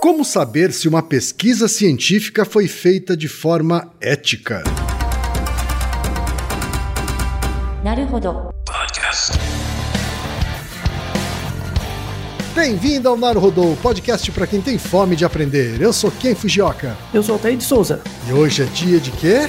Como saber se uma pesquisa científica foi feita de forma ética? Bem-vindo ao Naruhodô, podcast para quem tem fome de aprender. Eu sou Ken Fujioka. Eu sou Altair de Souza. E hoje é dia de quê?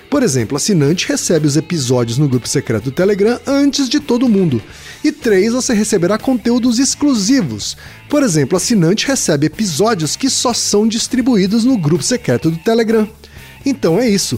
Por exemplo, assinante recebe os episódios no grupo secreto do Telegram antes de todo mundo. E 3. Você receberá conteúdos exclusivos. Por exemplo, assinante recebe episódios que só são distribuídos no grupo secreto do Telegram. Então é isso.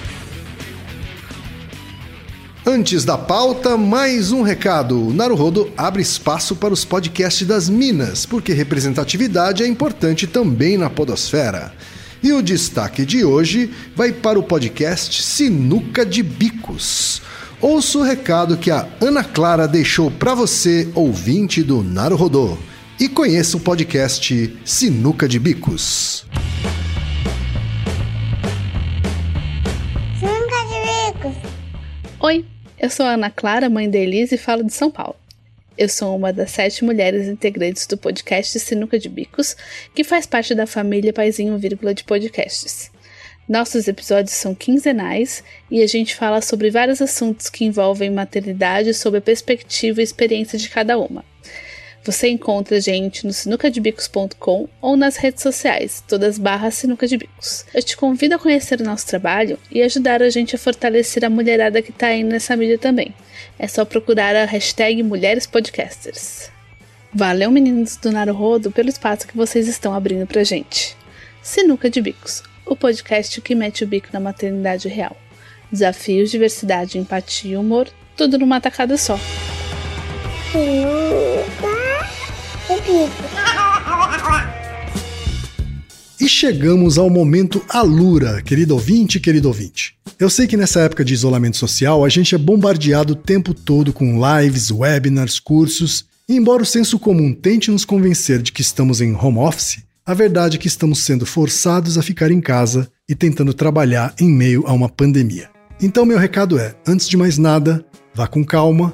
Antes da pauta, mais um recado. O Naruhodo abre espaço para os podcasts das Minas, porque representatividade é importante também na podosfera. E o destaque de hoje vai para o podcast Sinuca de Bicos. Ouça o recado que a Ana Clara deixou para você, ouvinte do Naruhodô. E conheça o podcast Sinuca de Bicos. Sinuca de Bicos. Oi, eu sou a Ana Clara, mãe da Elise e falo de São Paulo. Eu sou uma das sete mulheres integrantes do podcast Sinuca de Bicos, que faz parte da família Paizinho Vírgula de Podcasts. Nossos episódios são quinzenais e a gente fala sobre vários assuntos que envolvem maternidade sob a perspectiva e experiência de cada uma. Você encontra a gente no sinucadebicos.com ou nas redes sociais, todas barras Sinuca de Bicos. Eu te convido a conhecer o nosso trabalho e ajudar a gente a fortalecer a mulherada que está aí nessa mídia também. É só procurar a hashtag Mulheres Podcasters. Valeu, meninos do Naruhodo, pelo espaço que vocês estão abrindo pra gente. Sinuca de Bicos, o podcast que mete o bico na maternidade real. Desafios, diversidade, empatia e humor, tudo numa tacada só. E chegamos ao momento Alura, querido ouvinte, querido ouvinte. Eu sei que nessa época de isolamento social a gente é bombardeado o tempo todo com lives, webinars, cursos, e embora o senso comum tente nos convencer de que estamos em home office, a verdade é que estamos sendo forçados a ficar em casa e tentando trabalhar em meio a uma pandemia. Então, meu recado é: antes de mais nada, vá com calma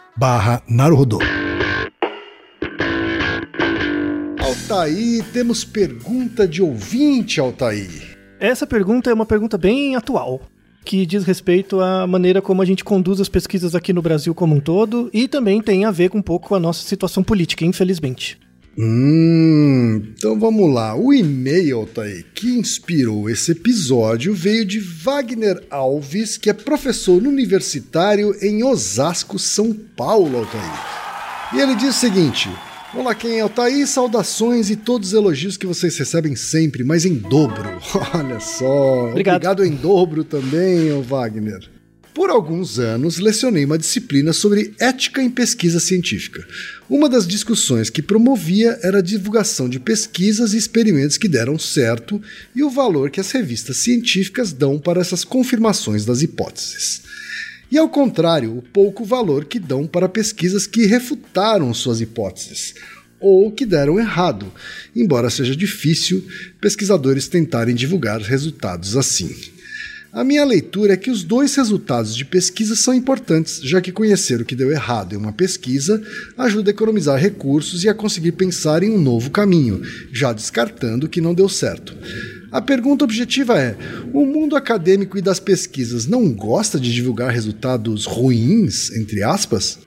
barra Naruhodô. Altair, temos pergunta de ouvinte, Altair. Essa pergunta é uma pergunta bem atual, que diz respeito à maneira como a gente conduz as pesquisas aqui no Brasil como um todo e também tem a ver com um pouco com a nossa situação política, infelizmente. Hum, então vamos lá. O e-mail, Altair, que inspirou esse episódio veio de Wagner Alves, que é professor universitário em Osasco, São Paulo, Altair. E ele diz o seguinte: Olá, quem é Altair? Saudações e todos os elogios que vocês recebem sempre, mas em dobro. Olha só. Obrigado. Obrigado em dobro também, ô Wagner. Por alguns anos, lecionei uma disciplina sobre ética em pesquisa científica. Uma das discussões que promovia era a divulgação de pesquisas e experimentos que deram certo e o valor que as revistas científicas dão para essas confirmações das hipóteses. E ao contrário, o pouco valor que dão para pesquisas que refutaram suas hipóteses ou que deram errado, embora seja difícil pesquisadores tentarem divulgar resultados assim. A minha leitura é que os dois resultados de pesquisa são importantes, já que conhecer o que deu errado em uma pesquisa ajuda a economizar recursos e a conseguir pensar em um novo caminho, já descartando o que não deu certo. A pergunta objetiva é: o mundo acadêmico e das pesquisas não gosta de divulgar resultados ruins, entre aspas?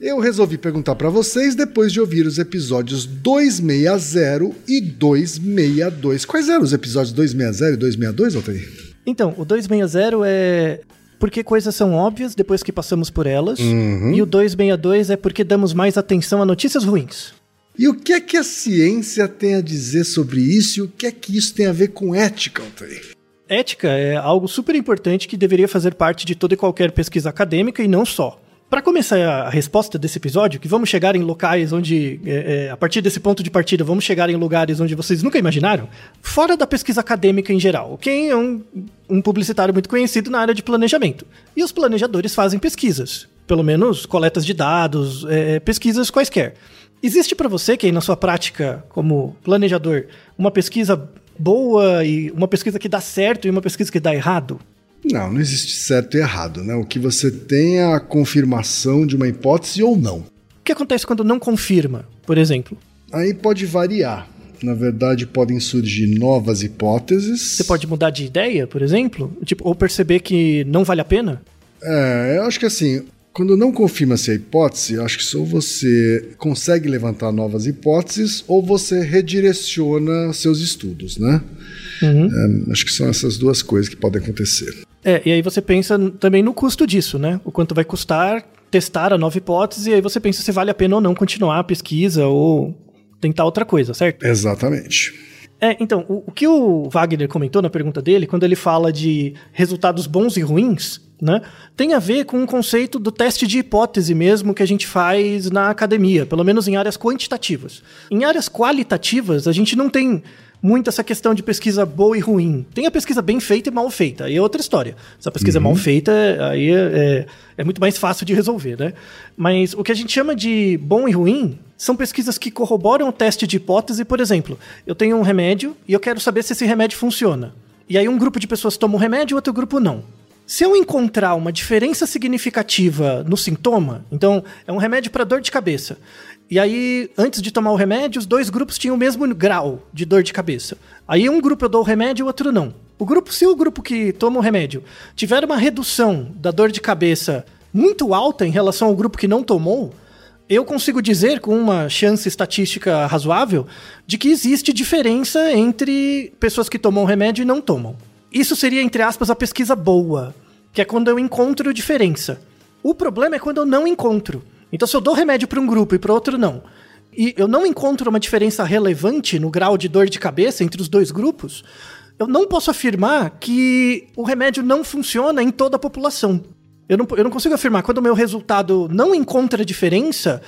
Eu resolvi perguntar para vocês depois de ouvir os episódios 260 e 262. Quais eram os episódios 260 e 262, Altair? Então, o 260 é porque coisas são óbvias depois que passamos por elas. Uhum. E o 262 é porque damos mais atenção a notícias ruins. E o que é que a ciência tem a dizer sobre isso e o que é que isso tem a ver com ética, Altair? Ética é algo super importante que deveria fazer parte de toda e qualquer pesquisa acadêmica e não só. Para começar a resposta desse episódio, que vamos chegar em locais onde, é, é, a partir desse ponto de partida, vamos chegar em lugares onde vocês nunca imaginaram, fora da pesquisa acadêmica em geral. Quem é um, um publicitário muito conhecido na área de planejamento. E os planejadores fazem pesquisas, pelo menos coletas de dados, é, pesquisas quaisquer. Existe para você, que aí na sua prática como planejador, uma pesquisa boa e uma pesquisa que dá certo e uma pesquisa que dá errado? Não, não existe certo e errado, né? O que você tem é a confirmação de uma hipótese ou não. O que acontece quando não confirma, por exemplo? Aí pode variar. Na verdade, podem surgir novas hipóteses. Você pode mudar de ideia, por exemplo? Tipo, ou perceber que não vale a pena? É, eu acho que assim, quando não confirma-se a hipótese, eu acho que só você consegue levantar novas hipóteses ou você redireciona seus estudos, né? É, acho que são essas duas coisas que podem acontecer. É, e aí você pensa também no custo disso, né? O quanto vai custar testar a nova hipótese, e aí você pensa se vale a pena ou não continuar a pesquisa ou tentar outra coisa, certo? Exatamente. É, então, o, o que o Wagner comentou na pergunta dele, quando ele fala de resultados bons e ruins, né, tem a ver com o conceito do teste de hipótese mesmo que a gente faz na academia, pelo menos em áreas quantitativas. Em áreas qualitativas, a gente não tem muito essa questão de pesquisa boa e ruim. Tem a pesquisa bem feita e mal feita, aí é outra história. Se a pesquisa é mal feita, aí é, é, é muito mais fácil de resolver, né? Mas o que a gente chama de bom e ruim são pesquisas que corroboram o teste de hipótese. Por exemplo, eu tenho um remédio e eu quero saber se esse remédio funciona. E aí um grupo de pessoas toma o remédio e outro grupo não. Se eu encontrar uma diferença significativa no sintoma, então é um remédio para dor de cabeça. E aí, antes de tomar o remédio, os dois grupos tinham o mesmo grau de dor de cabeça. Aí um grupo eu dou o remédio e o outro não. O grupo, se o grupo que toma o remédio tiver uma redução da dor de cabeça muito alta em relação ao grupo que não tomou, eu consigo dizer com uma chance estatística razoável de que existe diferença entre pessoas que tomam o remédio e não tomam. Isso seria, entre aspas, a pesquisa boa, que é quando eu encontro diferença. O problema é quando eu não encontro. Então, se eu dou remédio para um grupo e para outro não, e eu não encontro uma diferença relevante no grau de dor de cabeça entre os dois grupos, eu não posso afirmar que o remédio não funciona em toda a população. Eu não, eu não consigo afirmar. Quando o meu resultado não encontra diferença,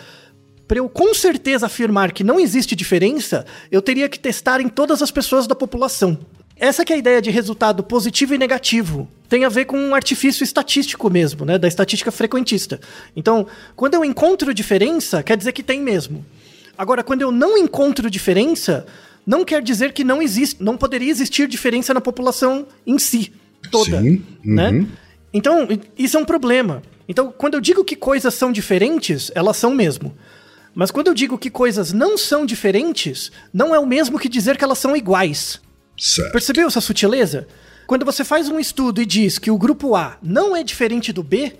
para eu com certeza afirmar que não existe diferença, eu teria que testar em todas as pessoas da população. Essa que é a ideia de resultado positivo e negativo. Tem a ver com um artifício estatístico mesmo, né? Da estatística frequentista. Então, quando eu encontro diferença, quer dizer que tem mesmo. Agora, quando eu não encontro diferença, não quer dizer que não existe, não poderia existir diferença na população em si, toda, Sim, né? uhum. Então, isso é um problema. Então, quando eu digo que coisas são diferentes, elas são mesmo. Mas quando eu digo que coisas não são diferentes, não é o mesmo que dizer que elas são iguais. Certo. Percebeu essa sutileza? Quando você faz um estudo e diz que o grupo A não é diferente do B,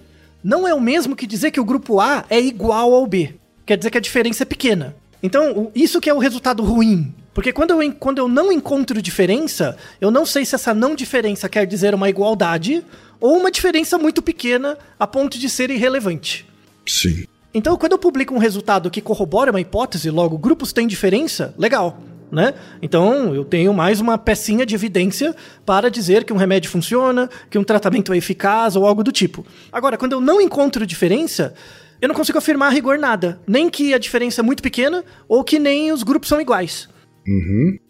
não é o mesmo que dizer que o grupo A é igual ao B. Quer dizer que a diferença é pequena. Então, isso que é o resultado ruim. Porque quando eu, quando eu não encontro diferença, eu não sei se essa não diferença quer dizer uma igualdade ou uma diferença muito pequena a ponto de ser irrelevante. Sim. Então, quando eu publico um resultado que corrobora uma hipótese, logo grupos têm diferença, legal, né? Então, eu tenho mais uma pecinha de evidência para dizer que um remédio funciona, que um tratamento é eficaz ou algo do tipo. Agora, quando eu não encontro diferença, eu não consigo afirmar a rigor nada, nem que a diferença é muito pequena ou que nem os grupos são iguais.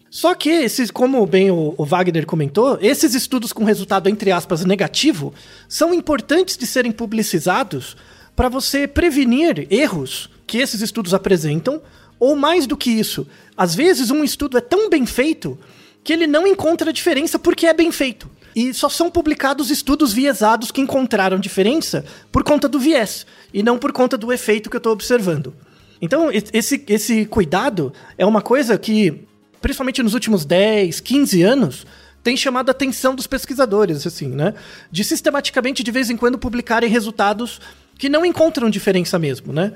Só que, esses, como bem o, o Wagner comentou, esses estudos com resultado, entre aspas, negativo, são importantes de serem publicizados para você prevenir erros que esses estudos apresentam, ou mais do que isso, às vezes um estudo é tão bem feito que ele não encontra diferença porque é bem feito. E só são publicados estudos viesados que encontraram diferença por conta do viés, e não por conta do efeito que eu estou observando. Então, esse, esse cuidado é uma coisa que, principalmente nos últimos 10, 15 anos, tem chamado a atenção dos pesquisadores, assim, né? De sistematicamente, de vez em quando, publicarem resultados que não encontram diferença mesmo, né?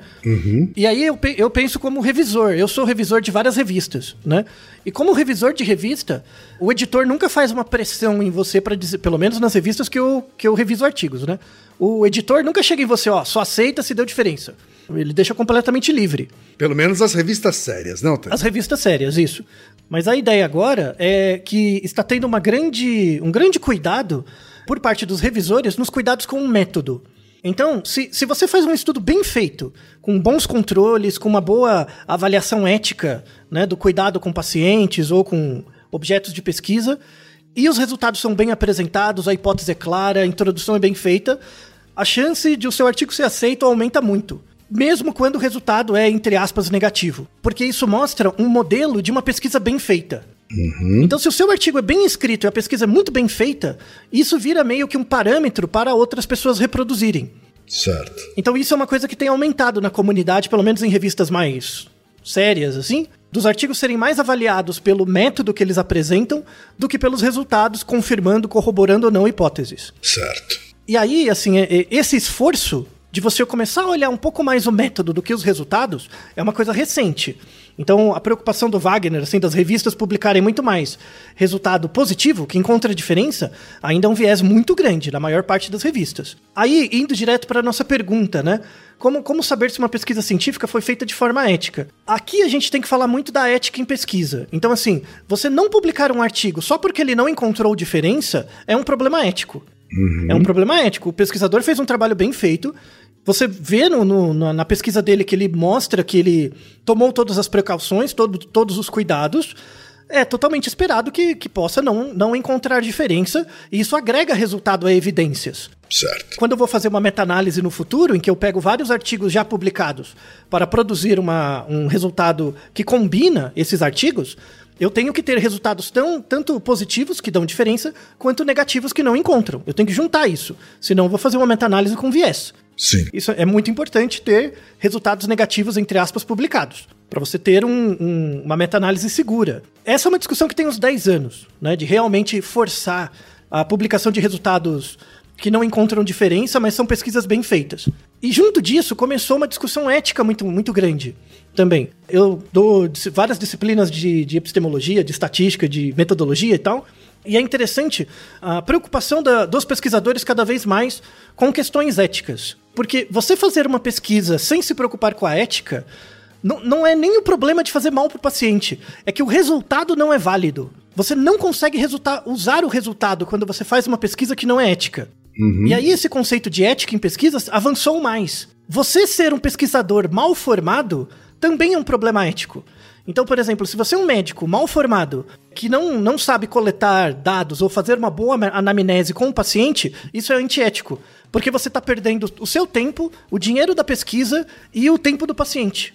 E aí eu, eu penso como revisor. Eu sou revisor de várias revistas, né? E como revisor de revista, o editor nunca faz uma pressão em você para dizer, pelo menos nas revistas que eu, que eu reviso artigos, né? O editor nunca chega em você, ó, só aceita se deu diferença. Ele deixa completamente livre. Pelo menos as revistas sérias, não? As revistas sérias, isso. Mas a ideia agora é que está tendo uma grande, um grande cuidado por parte dos revisores nos cuidados com o método. Então, se, se você faz um estudo bem feito, com bons controles, com uma boa avaliação ética né, do cuidado com pacientes ou com objetos de pesquisa, e os resultados são bem apresentados, a hipótese é clara, a introdução é bem feita, a chance de o seu artigo ser aceito aumenta muito. Mesmo quando o resultado é, entre aspas, negativo. Porque isso mostra um modelo de uma pesquisa bem feita. Então, se o seu artigo é bem escrito e a pesquisa é muito bem feita, isso vira meio que um parâmetro para outras pessoas reproduzirem. Certo. Então isso é uma coisa que tem aumentado na comunidade, pelo menos em revistas mais sérias, assim, dos artigos serem mais avaliados pelo método que eles apresentam do que pelos resultados, confirmando, corroborando ou não hipóteses. Certo. E aí, assim, é- é- esse esforço de você começar a olhar um pouco mais o método do que os resultados é uma coisa recente. Então, a preocupação do Wagner, assim, das revistas publicarem muito mais resultado positivo, que encontra diferença, ainda é um viés muito grande na maior parte das revistas. Aí, indo direto para a nossa pergunta, né? Como, como saber se uma pesquisa científica foi feita de forma ética? Aqui a gente tem que falar muito da ética em pesquisa. Então, assim, você não publicar um artigo só porque ele não encontrou diferença é um problema ético. É um problema ético. O pesquisador fez um trabalho bem feito. Você vê no, no- na, pesquisa dele que ele mostra que ele tomou todas as precauções, todo- todos os cuidados. É totalmente esperado que, que possa não, não encontrar diferença, e isso agrega resultado a evidências. Certo. Quando eu vou fazer uma meta-análise no futuro, em que eu pego vários artigos já publicados para produzir uma, um resultado que combina esses artigos, eu tenho que ter resultados tão, tanto positivos, que dão diferença, quanto negativos que não encontram. Eu tenho que juntar isso, senão eu vou fazer uma meta-análise com viés. Sim. Isso é muito importante ter resultados negativos, entre aspas, publicados. Para você ter um- um- uma meta-análise segura. Essa é uma discussão que tem uns 10 anos, né? De realmente forçar a publicação de resultados que não encontram diferença, mas são pesquisas bem feitas. E junto disso começou uma discussão ética muito, muito grande também. Eu dou várias disciplinas de, de epistemologia, de estatística, de metodologia e tal. E é interessante a preocupação da- dos pesquisadores cada vez mais com questões éticas. Porque você fazer uma pesquisa sem se preocupar com a ética não, não é nem o problema de fazer mal para o paciente. É que o resultado não é válido. Você não consegue usar o resultado quando você faz uma pesquisa que não é ética. E aí esse conceito de ética em pesquisas avançou mais. Você ser um pesquisador mal formado também é um problema ético. Então, por exemplo, se você é um médico mal formado que não, não sabe coletar dados ou fazer uma boa anamnese com o paciente, isso é antiético. Porque você está perdendo o seu tempo, o dinheiro da pesquisa e o tempo do paciente.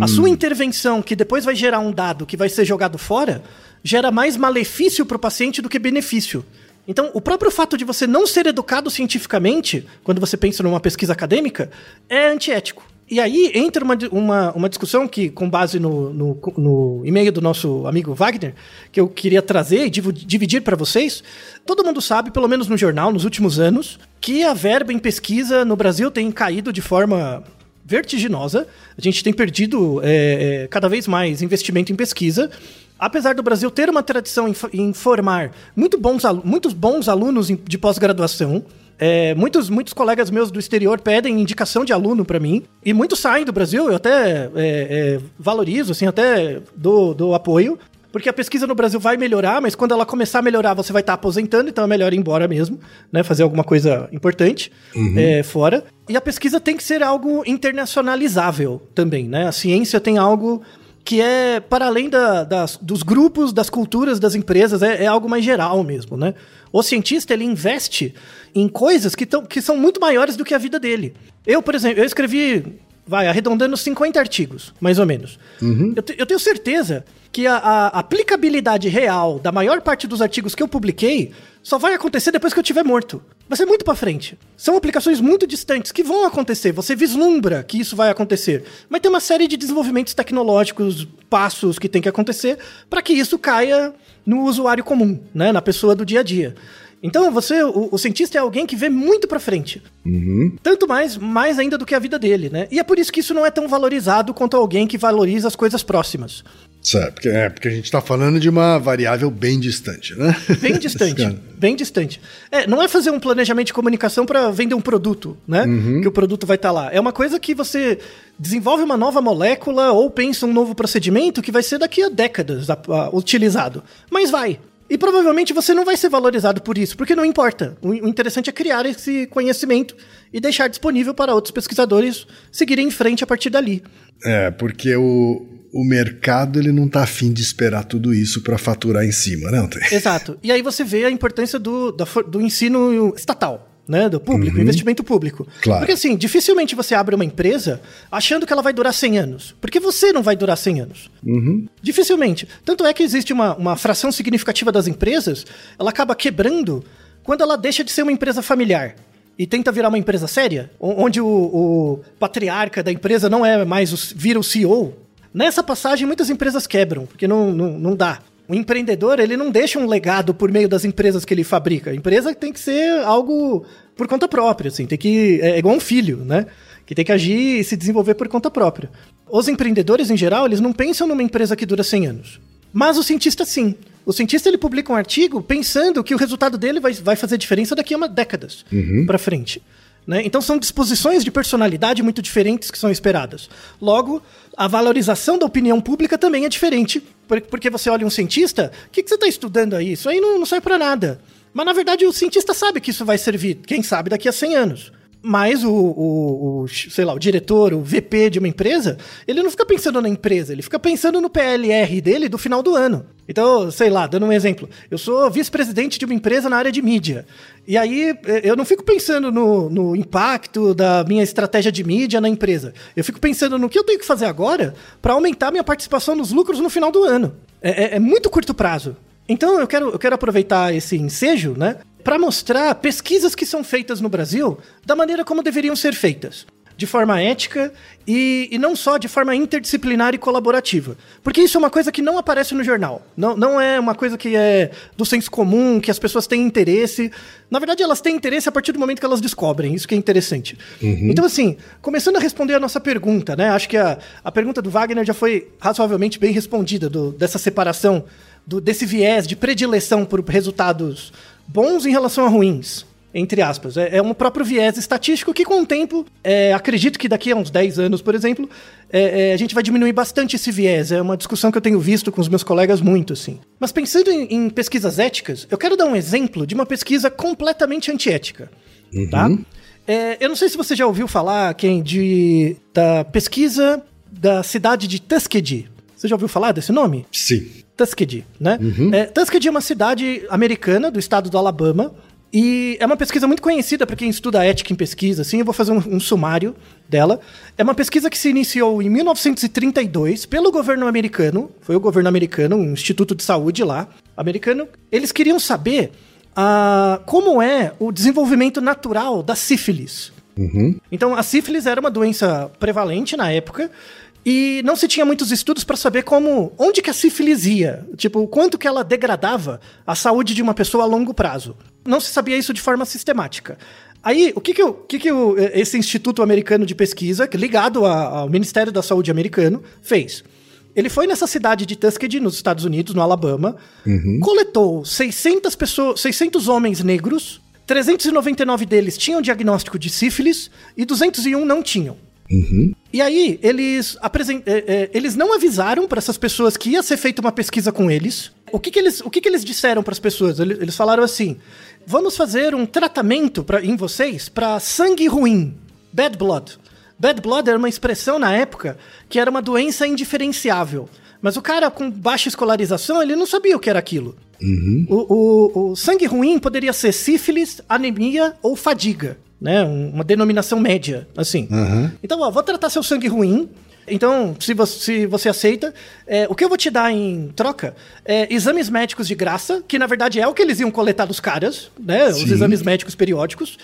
A sua intervenção, que depois vai gerar um dado que vai ser jogado fora, gera mais malefício para o paciente do que benefício. Então, o próprio fato de você não ser educado cientificamente, quando você pensa numa pesquisa acadêmica, é antiético. E aí entra uma, uma, uma discussão que, com base no, no, no e-mail do nosso amigo Wagner, que eu queria trazer e dividir para vocês. Todo mundo sabe, pelo menos no jornal, nos últimos anos, que a verba em pesquisa no Brasil tem caído de forma vertiginosa. A gente tem perdido é, é, cada vez mais investimento em pesquisa. Apesar do Brasil ter uma tradição em, em formar muito bons, muitos bons alunos de pós-graduação, é, muitos, muitos colegas meus do exterior pedem indicação de aluno para mim, e muitos saem do Brasil, eu até é, é, valorizo, assim, até dou, dou apoio, porque a pesquisa no Brasil vai melhorar, mas quando ela começar a melhorar, você vai estar tá aposentando, então é melhor ir embora mesmo, né? Fazer alguma coisa importante uhum. é, fora. E a pesquisa tem que ser algo internacionalizável também, né? A ciência tem algo que é para além da, das, dos grupos, das culturas, das empresas, é, é, algo mais geral mesmo, né? O cientista, ele investe em coisas que, tão, que são muito maiores do que a vida dele. Eu, por exemplo, eu escrevi, vai, arredondando 50 artigos, mais ou menos. Uhum. Eu, eu tenho certeza que a, a, aplicabilidade real da maior parte dos artigos que eu publiquei só vai acontecer depois que eu estiver morto. Vai ser muito para frente. São aplicações muito distantes que vão acontecer. Você vislumbra que isso vai acontecer. Mas tem uma série de desenvolvimentos tecnológicos, passos que tem que acontecer para que isso caia no usuário comum, né, na pessoa do dia a dia. Então, você, o, o, cientista é alguém que vê muito para frente. Uhum. Tanto mais, mais ainda do que a vida dele, né? E é por isso que isso não é tão valorizado quanto alguém que valoriza as coisas próximas. Certo, porque, é, porque a gente está falando de uma variável bem distante, né? Bem distante, bem distante. É, não é fazer um planejamento de comunicação para vender um produto, né? Uhum. Que o produto vai estar tá lá. É uma coisa que você desenvolve uma nova molécula ou pensa um novo procedimento que vai ser daqui a décadas a, a, utilizado. Mas vai. E provavelmente você não vai ser valorizado por isso, porque não importa. O interessante é criar esse conhecimento e deixar disponível para outros pesquisadores seguirem em frente a partir dali. É, porque o, o mercado ele não está afim de esperar tudo isso para faturar em cima, não tem? Exato. E aí você vê a importância do, do, do ensino estatal. Né, do público, uhum. investimento público. Claro. Porque assim, dificilmente você abre uma empresa achando que ela vai durar 100 anos. Porque você não vai durar 100 anos. Uhum. Dificilmente. Tanto é que existe uma, uma fração significativa das empresas, ela acaba quebrando quando ela deixa de ser uma empresa familiar e tenta virar uma empresa séria, onde o, o patriarca da empresa não é mais o, vira o CEO, Nessa passagem, muitas empresas quebram, porque não, não, não dá. O empreendedor, ele não deixa um legado por meio das empresas que ele fabrica. A empresa tem que ser algo por conta própria, assim, tem que é igual um filho, né? Que tem que agir e se desenvolver por conta própria. Os empreendedores em geral, eles não pensam numa empresa que dura 100 anos. Mas o cientista sim. O cientista ele publica um artigo pensando que o resultado dele vai, vai fazer diferença daqui a uma décadas uhum. para frente. Né? Então são disposições de personalidade muito diferentes que são esperadas. Logo, a valorização da opinião pública também é diferente. Porque você olha um cientista, o que, que, você está estudando aí? Isso aí não, não serve para nada. Mas na verdade o cientista sabe que isso vai servir, quem sabe, daqui a 100 anos. Mas o, o, o, sei lá, o diretor, o VP de uma empresa, ele não fica pensando na empresa, ele fica pensando no PLR dele do final do ano. Então, sei lá, dando um exemplo, eu sou vice-presidente de uma empresa na área de mídia. E aí eh, eu não fico pensando no, no impacto da minha estratégia de mídia na empresa. Eu fico pensando no que eu tenho que fazer agora para aumentar minha participação nos lucros no final do ano. É, é, é muito curto prazo. Então eu quero, eu quero aproveitar esse ensejo, né, para mostrar pesquisas que são feitas no Brasil da maneira como deveriam ser feitas. De forma ética e, e não só de forma interdisciplinar e colaborativa. Porque isso é uma coisa que não aparece no jornal. Não, não é uma coisa que é do senso comum, que as pessoas têm interesse. Na verdade, elas têm interesse a partir do momento que elas descobrem. Isso que é interessante. Uhum. Então, assim, começando a responder a nossa pergunta, né? Acho que a, a pergunta do Wagner já foi razoavelmente bem respondida, do, dessa separação, do, desse viés de predileção por resultados bons em relação a ruins. Entre aspas. É, é um próprio viés estatístico que, com o tempo, é, acredito que daqui a uns 10 anos, por exemplo, é, é, a gente vai diminuir bastante esse viés. É uma discussão que eu tenho visto com os meus colegas muito, assim. Mas pensando em, em pesquisas éticas, eu quero dar um exemplo de uma pesquisa completamente antiética. Uhum. Tá? É, eu não sei se você já ouviu falar, quem, de, da pesquisa da cidade de Tuskegee. Você já ouviu falar desse nome? Sim. Tuskegee, né? Uhum. É, Tuskegee é uma cidade americana do estado do Alabama. E é uma pesquisa muito conhecida para quem estuda ética em pesquisa, assim, eu vou fazer um, um, sumário dela. É uma pesquisa que se iniciou em 1932 pelo governo americano, foi o governo americano, um instituto de saúde lá, americano. Eles queriam saber uh, como é o desenvolvimento natural da sífilis. Uhum. Então, a sífilis era uma doença prevalente na época e não se tinha muitos estudos para saber como, onde que a sífilis ia, tipo, o quanto que ela degradava a saúde de uma pessoa a longo prazo. Não se sabia isso de forma sistemática. Aí, o que que, o, que, que o, esse Instituto Americano de Pesquisa, ligado a, ao Ministério da Saúde americano, fez? Ele foi nessa cidade de Tuskegee, nos Estados Unidos, no Alabama, coletou 600, pessoas, 600 homens negros, 399 deles tinham diagnóstico de sífilis e 201 não tinham. E aí, eles, apresen- é, é, eles não avisaram para essas pessoas que ia ser feita uma pesquisa com eles. O que, que eles, o que, que eles disseram para as pessoas? Eles, falaram assim: vamos fazer um tratamento pra, em vocês para sangue ruim, bad blood. Bad blood era uma expressão na época que era uma doença indiferenciável. Mas o cara com baixa escolarização, ele não sabia o que era aquilo. O, o- o sangue ruim poderia ser sífilis, anemia ou fadiga, né? Um- Uma denominação média, assim. Aham. Então, ó, vou tratar seu sangue ruim. Então, se você, se você aceita, é, o que eu vou te dar em troca é exames médicos de graça, que na verdade é o que eles iam coletar dos caras, né? Os Sim. exames médicos periódicos,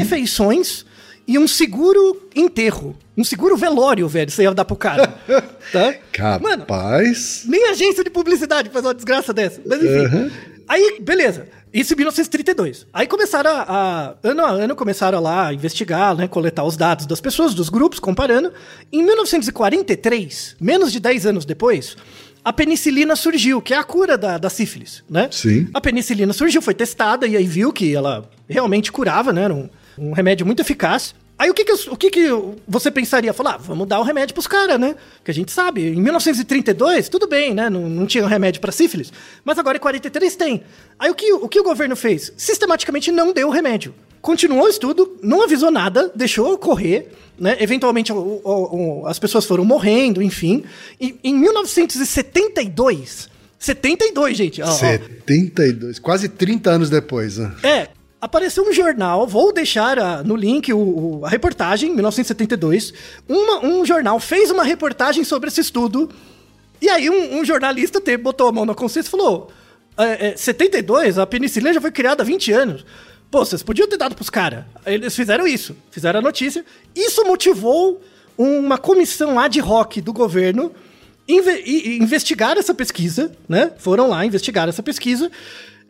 refeições e um seguro enterro. Um seguro velório, velho, você ia dar pro cara. tá? Mano, Capaz. nem agência de publicidade faz uma desgraça dessa. Mas enfim. Uhum. Aí, beleza. Isso em 1932. Aí começaram a, a- Ano a ano começaram lá a investigar, né? Coletar os dados das pessoas, dos grupos, comparando. Em 1943, menos de 10 anos depois, a penicilina surgiu, que é a cura da, da sífilis, né? Sim. A penicilina surgiu, foi testada e aí viu que ela realmente curava, né? Era um, um remédio muito eficaz. Aí o que que, o que que você pensaria? Falar, ah, vamos dar o remédio pros caras, né? Que a gente sabe, em 1932, tudo bem, né? Não, não tinha remédio pra sífilis, mas agora em 43 tem. Aí o que, o que o governo fez? Sistematicamente não deu o remédio. Continuou o estudo, não avisou nada, deixou correr, né? Eventualmente o- o- as pessoas foram morrendo, enfim. E em 1972, 72, gente, ó, ó, 72, quase 30 anos depois. né? é, apareceu um jornal, vou deixar ah, no link o, o- a reportagem, 1972. Uma- um jornal fez uma reportagem sobre esse estudo. E aí um, um jornalista te, botou a mão na consciência e falou: é, é, 72, a penicilina já foi criada há 20 anos. Pô, vocês podiam ter dado pros caras. Eles fizeram isso, fizeram a notícia. Isso motivou uma comissão ad hoc do governo inve- investigar essa pesquisa, né? Foram lá investigar essa pesquisa.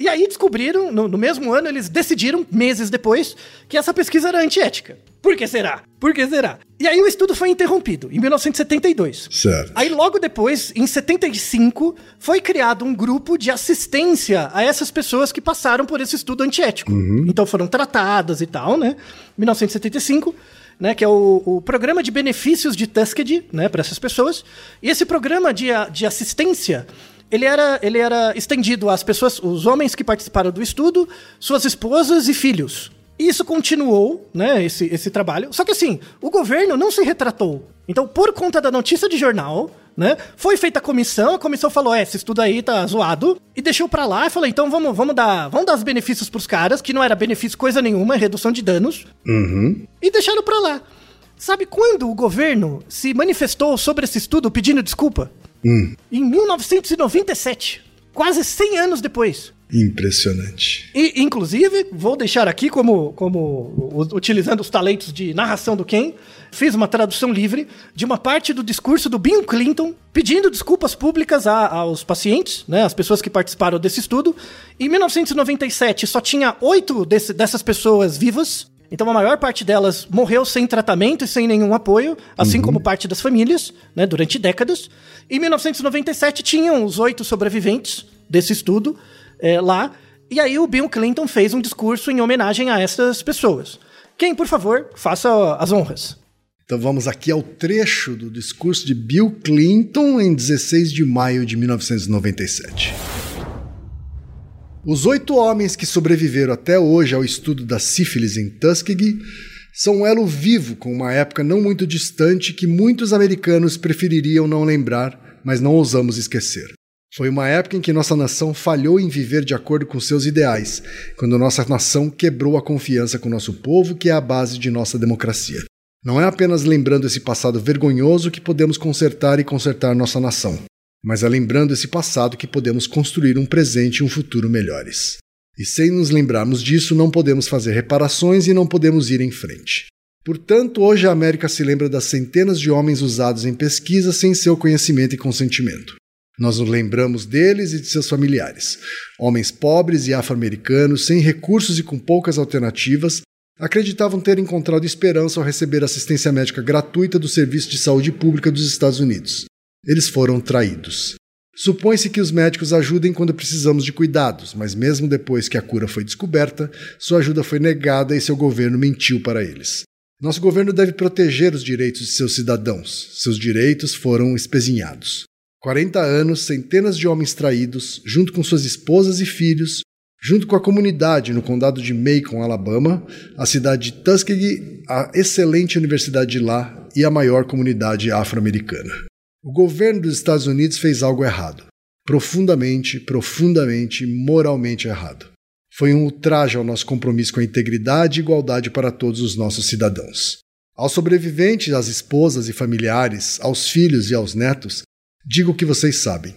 E aí descobriram, no, no mesmo ano, eles decidiram, meses depois, que essa pesquisa era antiética. Por que será? Por que será? E aí o estudo foi interrompido, em 1972. Certo. Aí logo depois, em 75, foi criado um grupo de assistência a essas pessoas que passaram por esse estudo antiético. Então foram tratadas e tal, né? 1975, né? Que é o, o programa de benefícios de Tuskegee, né? Para essas pessoas. E esse programa de, de assistência ele era, ele era estendido às pessoas, os homens que participaram do estudo, suas esposas e filhos. E isso continuou, né, esse, esse trabalho. Só que assim, o governo não se retratou. Então, por conta da notícia de jornal, né, foi feita a comissão, a comissão falou, é, esse estudo aí tá zoado, e deixou pra lá e falou, então vamos, vamos dar, vamos dar os benefícios pros caras, que não era benefício coisa nenhuma, é redução de danos, Uhum. e deixaram pra lá. Sabe quando o governo se manifestou sobre esse estudo pedindo desculpa? Em 1997, quase 100 anos depois. Impressionante. E, inclusive, vou deixar aqui como, como utilizando os talentos de narração do Ken, fiz uma tradução livre de uma parte do discurso do Bill Clinton pedindo desculpas públicas a- aos pacientes, né, as pessoas que participaram desse estudo. Em 1997, só tinha oito dessas pessoas vivas. Então a maior parte delas morreu sem tratamento e sem nenhum apoio, assim como parte das famílias, né, durante décadas. Em 1997 tinham os oito sobreviventes desse estudo é, lá. E aí o Bill Clinton fez um discurso em homenagem a essas pessoas. Quem, por favor, faça as honras. Então vamos aqui ao trecho do discurso de Bill Clinton em 16 de maio de 1997. Os oito homens que sobreviveram até hoje ao estudo da sífilis em Tuskegee são um elo vivo com uma época não muito distante que muitos americanos prefeririam não lembrar, mas não ousamos esquecer. Foi uma época em que nossa nação falhou em viver de acordo com seus ideais, quando nossa nação quebrou a confiança com nosso povo, que é a base de nossa democracia. Não é apenas lembrando esse passado vergonhoso que podemos consertar e consertar nossa nação, mas é lembrando esse passado que podemos construir um presente e um futuro melhores. E sem nos lembrarmos disso, não podemos fazer reparações e não podemos ir em frente. Portanto, hoje a América se lembra das centenas de homens usados em pesquisa sem seu conhecimento e consentimento. Nós nos lembramos deles e de seus familiares, homens pobres e afro-americanos sem recursos e com poucas alternativas, acreditavam ter encontrado esperança ao receber assistência médica gratuita do Serviço de Saúde Pública dos Estados Unidos. Eles foram traídos. Supõe-se que os médicos ajudem quando precisamos de cuidados, mas mesmo depois que a cura foi descoberta, sua ajuda foi negada e seu governo mentiu para eles. Nosso governo deve proteger os direitos de seus cidadãos. Seus direitos foram espezinhados. 40 anos, centenas de homens traídos, junto com suas esposas e filhos, junto com a comunidade no condado de Macon, Alabama, a cidade de Tuskegee, a excelente universidade de lá e a maior comunidade afro-americana. O governo dos Estados Unidos fez algo errado. Profundamente, profundamente, moralmente errado. Foi um ultraje ao nosso compromisso com a integridade e igualdade para todos os nossos cidadãos. Aos sobreviventes, às esposas e familiares, aos filhos e aos netos, digo o que vocês sabem.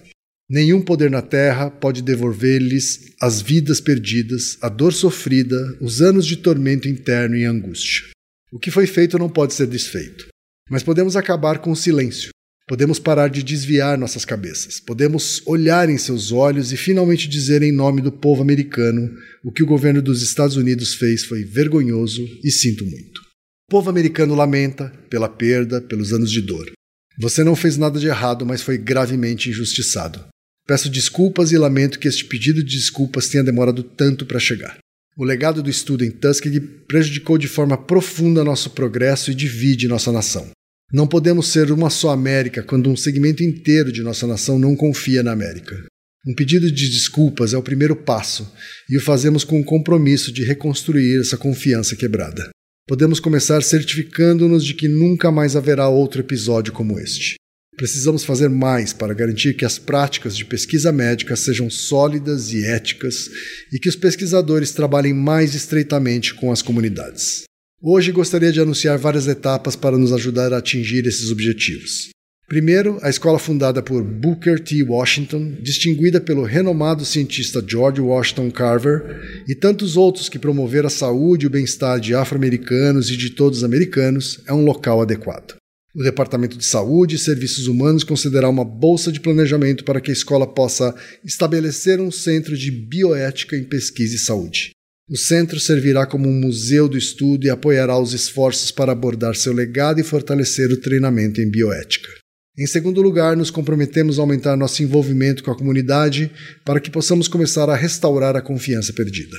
Nenhum poder na terra pode devolver-lhes as vidas perdidas, a dor sofrida, os anos de tormento interno e angústia. O que foi feito não pode ser desfeito. Mas podemos acabar com o silêncio. Podemos parar de desviar nossas cabeças. Podemos olhar em seus olhos e finalmente dizer em nome do povo americano o que o governo dos Estados Unidos fez foi vergonhoso e sinto muito. O povo americano lamenta pela perda, pelos anos de dor. Você não fez nada de errado, mas foi gravemente injustiçado. Peço desculpas e lamento que este pedido de desculpas tenha demorado tanto para chegar. O legado do estudo em Tuskegee prejudicou de forma profunda nosso progresso e divide nossa nação. Não podemos ser uma só América quando um segmento inteiro de nossa nação não confia na América. Um pedido de desculpas é o primeiro passo e o fazemos com o compromisso de reconstruir essa confiança quebrada. Podemos começar certificando-nos de que nunca mais haverá outro episódio como este. Precisamos fazer mais para garantir que as práticas de pesquisa médica sejam sólidas e éticas e que os pesquisadores trabalhem mais estreitamente com as comunidades. Hoje gostaria de anunciar várias etapas para nos ajudar a atingir esses objetivos. Primeiro, a escola fundada por Booker T. Washington, distinguida pelo renomado cientista George Washington Carver e tantos outros que promoveram a saúde e o bem-estar de afro-americanos e de todos os americanos, é um local adequado. O Departamento de Saúde e Serviços Humanos considerará uma bolsa de planejamento para que a escola possa estabelecer um centro de bioética em pesquisa e saúde. O centro servirá como um museu do estudo e apoiará os esforços para abordar seu legado e fortalecer o treinamento em bioética. Em segundo lugar, nos comprometemos a aumentar nosso envolvimento com a comunidade para que possamos começar a restaurar a confiança perdida.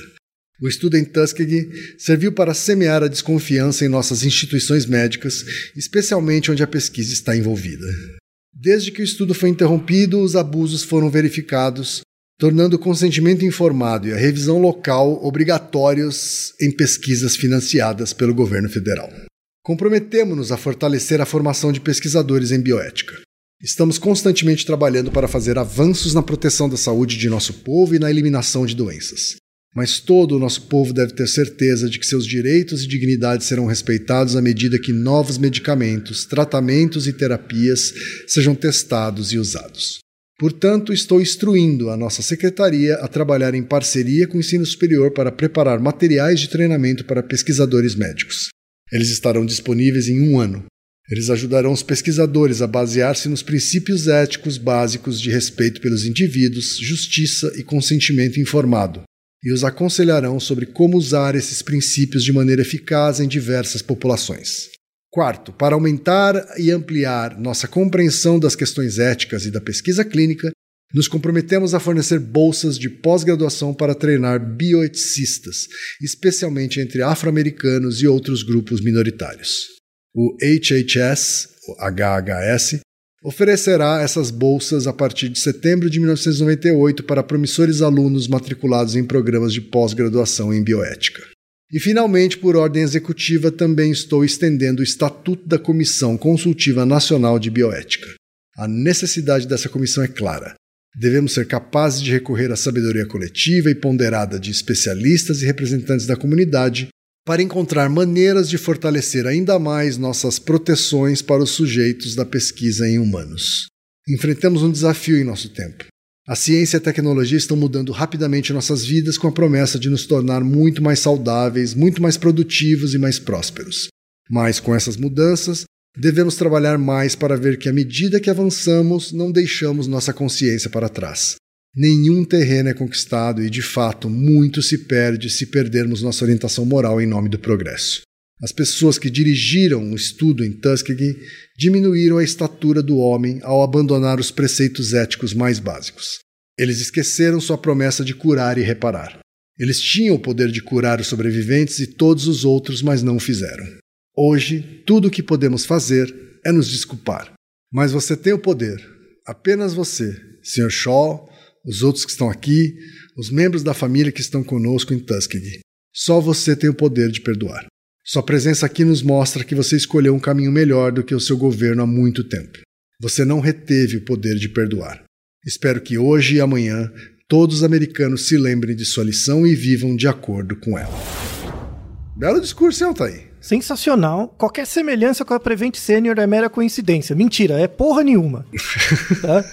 O estudo em Tuskegee serviu para semear a desconfiança em nossas instituições médicas, especialmente onde a pesquisa está envolvida. Desde que o estudo foi interrompido, os abusos foram verificados, tornando o consentimento informado e a revisão local obrigatórios em pesquisas financiadas pelo governo federal. Comprometemos-nos a fortalecer a formação de pesquisadores em bioética. Estamos constantemente trabalhando para fazer avanços na proteção da saúde de nosso povo e na eliminação de doenças. Mas todo o nosso povo deve ter certeza de que seus direitos e dignidade serão respeitados à medida que novos medicamentos, tratamentos e terapias sejam testados e usados. Portanto, estou instruindo a nossa secretaria a trabalhar em parceria com o ensino superior para preparar materiais de treinamento para pesquisadores médicos. Eles estarão disponíveis em um ano. Eles ajudarão os pesquisadores a basear-se nos princípios éticos básicos de respeito pelos indivíduos, justiça e consentimento informado, e os aconselharão sobre como usar esses princípios de maneira eficaz em diversas populações. Quarto, para aumentar e ampliar nossa compreensão das questões éticas e da pesquisa clínica, nos comprometemos a fornecer bolsas de pós-graduação para treinar bioeticistas, especialmente entre afro-americanos e outros grupos minoritários. O HHS, o HHS, oferecerá essas bolsas a partir de setembro de 1998 para promissores alunos matriculados em programas de pós-graduação em bioética. E, finalmente, por ordem executiva, também estou estendendo o Estatuto da Comissão Consultiva Nacional de Bioética. A necessidade dessa comissão é clara. Devemos ser capazes de recorrer à sabedoria coletiva e ponderada de especialistas e representantes da comunidade para encontrar maneiras de fortalecer ainda mais nossas proteções para os sujeitos da pesquisa em humanos. Enfrentamos um desafio em nosso tempo. A ciência e a tecnologia estão mudando rapidamente nossas vidas com a promessa de nos tornar muito mais saudáveis, muito mais produtivos e mais prósperos. Mas com essas mudanças, devemos trabalhar mais para ver que, à medida que avançamos, não deixamos nossa consciência para trás. Nenhum terreno é conquistado e, de fato, muito se perde se perdermos nossa orientação moral em nome do progresso. As pessoas que dirigiram o estudo em Tuskegee diminuíram a estatura do homem ao abandonar os preceitos éticos mais básicos. Eles esqueceram sua promessa de curar e reparar. Eles tinham o poder de curar os sobreviventes e todos os outros, mas não o fizeram. Hoje, tudo o que podemos fazer é nos desculpar. Mas você tem o poder. Apenas você, Sr. Shaw, os outros que estão aqui, os membros da família que estão conosco em Tuskegee. Só você tem o poder de perdoar. Sua presença aqui nos mostra que você escolheu um caminho melhor do que o seu governo há muito tempo. Você não reteve o poder de perdoar. Espero que hoje e amanhã todos os americanos se lembrem de sua lição e vivam de acordo com ela. Belo discurso, hein, Altair? Sensacional. Qualquer semelhança com a Prevent Senior é mera coincidência. Mentira, é porra nenhuma. tá?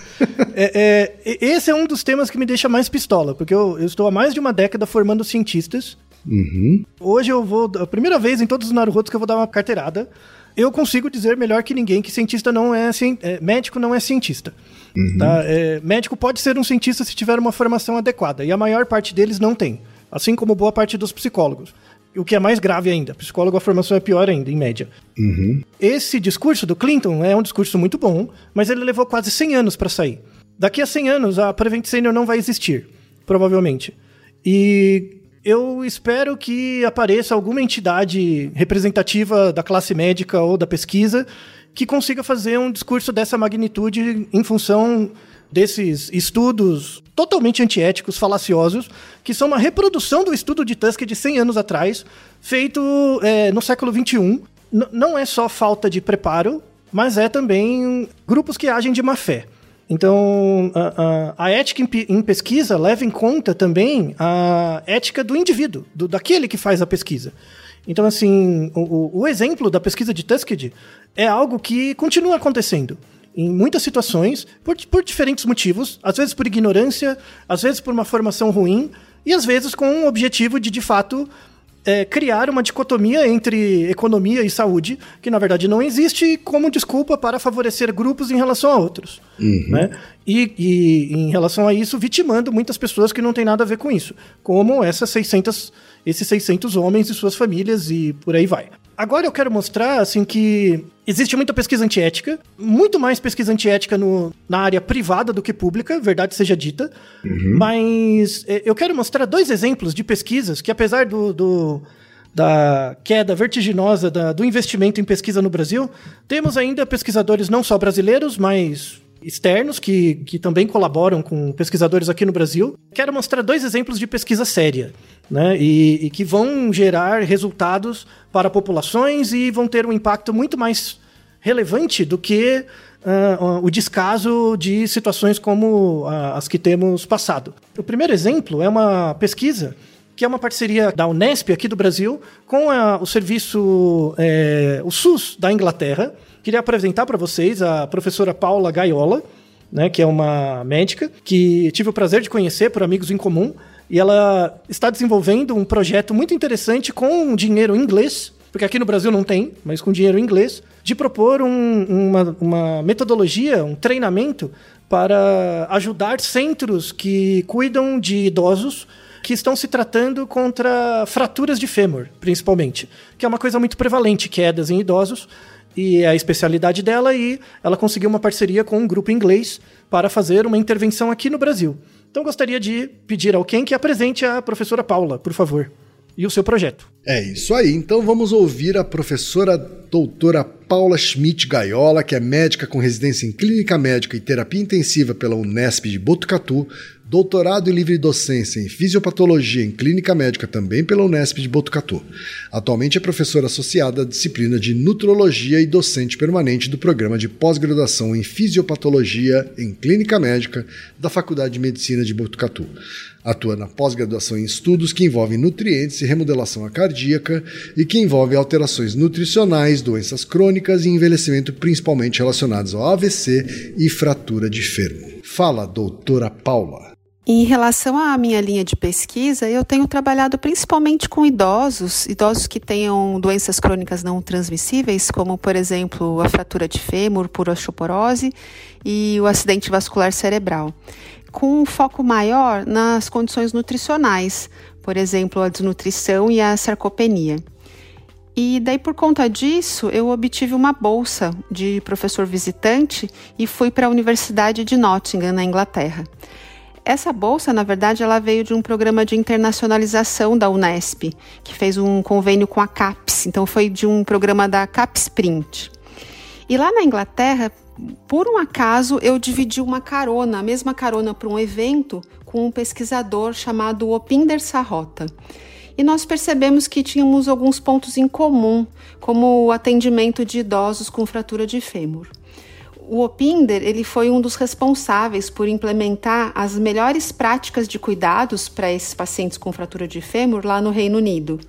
é, é, esse é um dos temas que me deixa mais pistola, porque eu, eu estou há mais de uma década formando cientistas. Uhum. Hoje eu vou, a primeira vez em todos os Naruhodos que eu vou dar uma carteirada, eu consigo dizer melhor que ninguém que cientista não é, é médico não é cientista. Uhum. Tá? É, médico pode ser um cientista se tiver uma formação adequada, e a maior parte deles não tem, assim como boa parte dos psicólogos. O que é mais grave ainda, psicólogo a formação é pior ainda, em média. Uhum. Esse discurso do Clinton é um discurso muito bom, mas ele levou quase 100 anos para sair. Daqui a 100 anos, a Prevent Senior não vai existir, provavelmente. E eu espero que apareça alguma entidade representativa da classe médica ou da pesquisa que consiga fazer um discurso dessa magnitude em função desses estudos totalmente antiéticos, falaciosos, que são uma reprodução do estudo de Tusk de 100 anos atrás, feito é, no século XXI. N não é só falta de preparo, mas é também grupos que agem de má fé. Então, a, a, a ética em, em, pesquisa leva em conta também a ética do indivíduo, do, daquele que faz a pesquisa. Então, assim, o, o exemplo da pesquisa de Tuskegee é algo que continua acontecendo em muitas situações, por, por diferentes motivos, às vezes por ignorância, às vezes por uma formação ruim, e às vezes com o objetivo de, de fato, é, criar uma dicotomia entre economia e saúde, que na verdade não existe, como desculpa para favorecer grupos em relação a outros. Uhum. Né? E, e, em relação a isso, vitimando muitas pessoas que não têm nada a ver com isso, como essas 600, esses 600 homens e suas famílias e por aí vai. Agora eu quero mostrar assim que existe muita pesquisa antiética, muito mais pesquisa antiética no, na área privada do que pública, verdade seja dita. Uhum. Mas é, eu quero mostrar dois exemplos de pesquisas que, apesar do, do da queda vertiginosa da, do investimento em pesquisa no Brasil, temos ainda pesquisadores não só brasileiros, mas externos que, que também colaboram com pesquisadores aqui no Brasil. Quero mostrar dois exemplos de pesquisa séria, né? E, e que vão gerar resultados para populações e vão ter um impacto muito mais relevante do que uh, o descaso de situações como uh, as que temos passado. O primeiro exemplo é uma pesquisa que é uma parceria da Unesp aqui do Brasil com a, o serviço, é, o SUS da Inglaterra, Queria apresentar para vocês a professora Paula Gaiola, né, que é uma médica que tive o prazer de conhecer por amigos em comum. E ela está desenvolvendo um projeto muito interessante com dinheiro inglês, porque aqui no Brasil não tem, mas com dinheiro inglês, de propor um, uma, uma metodologia, um treinamento para ajudar centros que cuidam de idosos que estão se tratando contra fraturas de fêmur, principalmente, que é uma coisa muito prevalente, quedas em idosos, e é a especialidade dela, e ela conseguiu uma parceria com um grupo inglês para fazer uma intervenção aqui no Brasil. Então gostaria de pedir ao Ken que apresente a professora Paula, por favor, e o seu projeto. É isso aí. Então vamos ouvir a professora doutora Paula Schmidt Gaiola, que é médica com residência em clínica médica e terapia intensiva pela Unesp de Botucatu, doutorado em livre docência em fisiopatologia em clínica médica também pela Unesp de Botucatu. Atualmente é professora associada à disciplina de nutrologia e docente permanente do programa de pós-graduação em fisiopatologia em clínica médica da Faculdade de Medicina de Botucatu. Atua na pós-graduação em estudos que envolvem nutrientes e remodelação cardíaca e que envolvem alterações nutricionais, doenças crônicas e envelhecimento principalmente relacionados ao AVC e fratura de fermo. Fala, doutora Paula. Em relação à minha linha de pesquisa, eu tenho trabalhado principalmente com idosos, idosos que tenham doenças crônicas não transmissíveis, como, por exemplo, a fratura de fêmur por osteoporose e o acidente vascular cerebral, com um foco maior nas condições nutricionais, por exemplo, a desnutrição e a sarcopenia. E daí, por conta disso, eu obtive uma bolsa de professor visitante e fui para a Universidade de Nottingham, na Inglaterra. Essa bolsa, na verdade, ela veio de um programa de internacionalização da Unesp, que fez um convênio com a CAPES, então foi de um programa da CAPES Print. E lá na Inglaterra, por um acaso, eu dividi uma carona, a mesma carona para um evento com um pesquisador chamado Opinder Sarrota. E nós percebemos que tínhamos alguns pontos em comum, como o atendimento de idosos com fratura de fêmur. O Opinder ele foi um dos responsáveis por implementar as melhores práticas de cuidados para esses pacientes com fratura de fêmur lá no Reino Unido.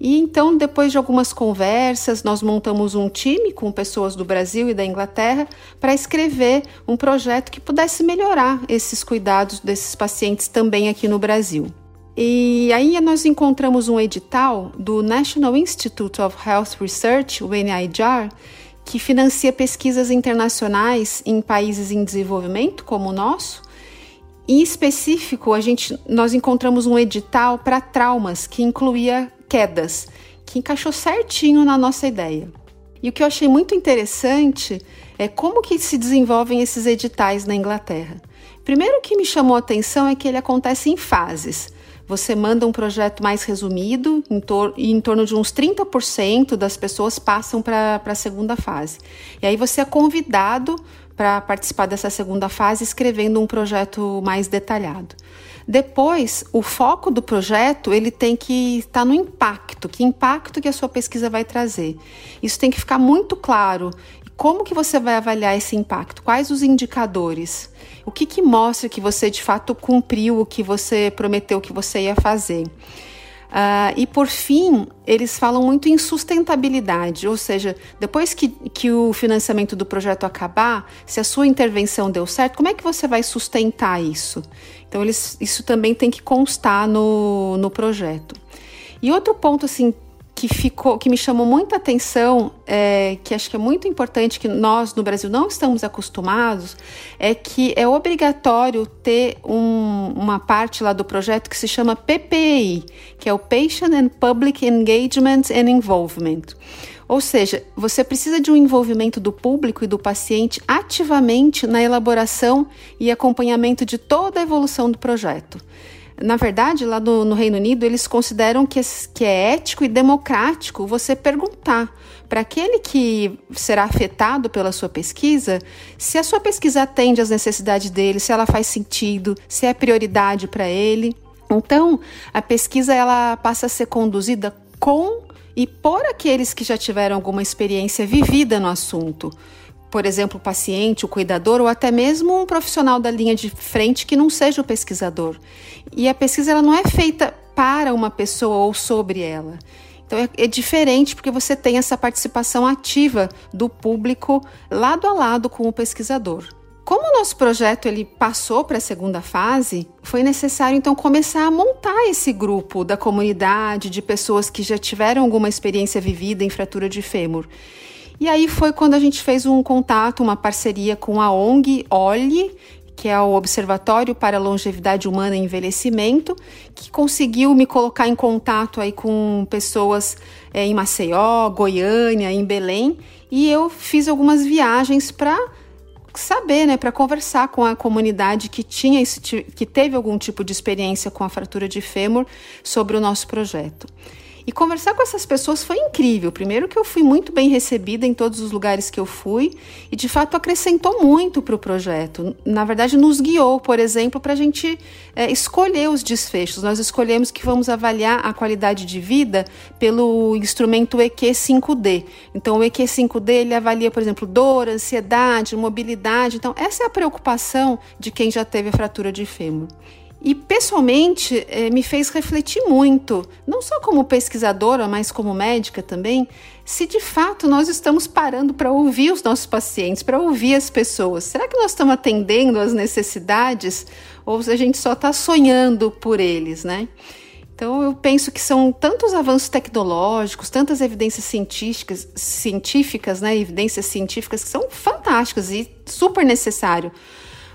E então, depois de algumas conversas, nós montamos um time com pessoas do Brasil e da Inglaterra para escrever um projeto que pudesse melhorar esses cuidados desses pacientes também aqui no Brasil. E aí nós encontramos um edital do National Institute of Health Research, o NIHR, que financia pesquisas internacionais em países em desenvolvimento, como o nosso. Em específico, a gente, nós encontramos um edital para traumas que incluía quedas, que encaixou certinho na nossa ideia. E o que eu achei muito interessante é como que se desenvolvem esses editais na Inglaterra. Primeiro o que me chamou a atenção é que ele acontece em fases. Você manda um projeto mais resumido, em tor e em torno de uns 30% das pessoas passam para a segunda fase. E aí você é convidado para participar dessa segunda fase escrevendo um projeto mais detalhado. Depois, o foco do projeto ele tem que estar no impacto, que impacto que a sua pesquisa vai trazer. Isso tem que ficar muito claro. Como que você vai avaliar esse impacto? Quais os indicadores? O que, que mostra que você de fato cumpriu o que você prometeu que você ia fazer? Uh, e por fim, eles falam muito em sustentabilidade, ou seja, depois que, que o financiamento do projeto acabar, se a sua intervenção deu certo, como é que você vai sustentar isso? Então, eles, isso também tem que constar no, no projeto. E outro ponto assim que ficou, que me chamou muita atenção, é, que acho que é muito importante que nós no Brasil não estamos acostumados, é que é obrigatório ter um, uma parte lá do projeto que se chama PPI, que é o Patient and Public Engagement and Involvement. Ou seja, você precisa de um envolvimento do público e do paciente ativamente na elaboração e acompanhamento de toda a evolução do projeto. Na verdade, lá no, no Reino Unido, eles consideram que, que é ético e democrático você perguntar para aquele que será afetado pela sua pesquisa se a sua pesquisa atende às necessidades dele, se ela faz sentido, se é prioridade para ele. Então, a pesquisa ela passa a ser conduzida com e por aqueles que já tiveram alguma experiência vivida no assunto por exemplo, o paciente, o cuidador ou até mesmo um profissional da linha de frente que não seja o pesquisador. E a pesquisa ela não é feita para uma pessoa ou sobre ela. Então é, é, diferente porque você tem essa participação ativa do público lado a lado com o pesquisador. Como o nosso projeto ele passou para a segunda fase, foi necessário então começar a montar esse grupo da comunidade de pessoas que já tiveram alguma experiência vivida em fratura de fêmur. E aí foi quando a gente fez um contato, uma parceria com a ONG OLI, que é o Observatório para Longevidade Humana e Envelhecimento, que conseguiu me colocar em contato aí com pessoas é, em Maceió, Goiânia, em Belém, e eu fiz algumas viagens para saber, né, para conversar com a comunidade que tinha esse, que teve algum tipo de experiência com a fratura de fêmur sobre o nosso projeto. E conversar com essas pessoas foi incrível. Primeiro, que eu fui muito bem recebida em todos os lugares que eu fui e, de fato, acrescentou muito para o projeto. Na verdade, nos guiou, por exemplo, para a gente é, escolher os desfechos. Nós escolhemos que vamos avaliar a qualidade de vida pelo instrumento EQ5D. Então, o EQ5D ele avalia, por exemplo, dor, ansiedade, mobilidade. Então, essa é a preocupação de quem já teve fratura de fêmur. E pessoalmente eh, me fez refletir muito, não só como pesquisadora, mas como médica também, se de fato nós estamos parando para ouvir os nossos pacientes, para ouvir as pessoas. Será que nós estamos atendendo às necessidades ou se a gente só está sonhando por eles, né? Então eu penso que são tantos avanços tecnológicos, tantas evidências científicas, científicas, né, evidências científicas que são fantásticas e super necessário.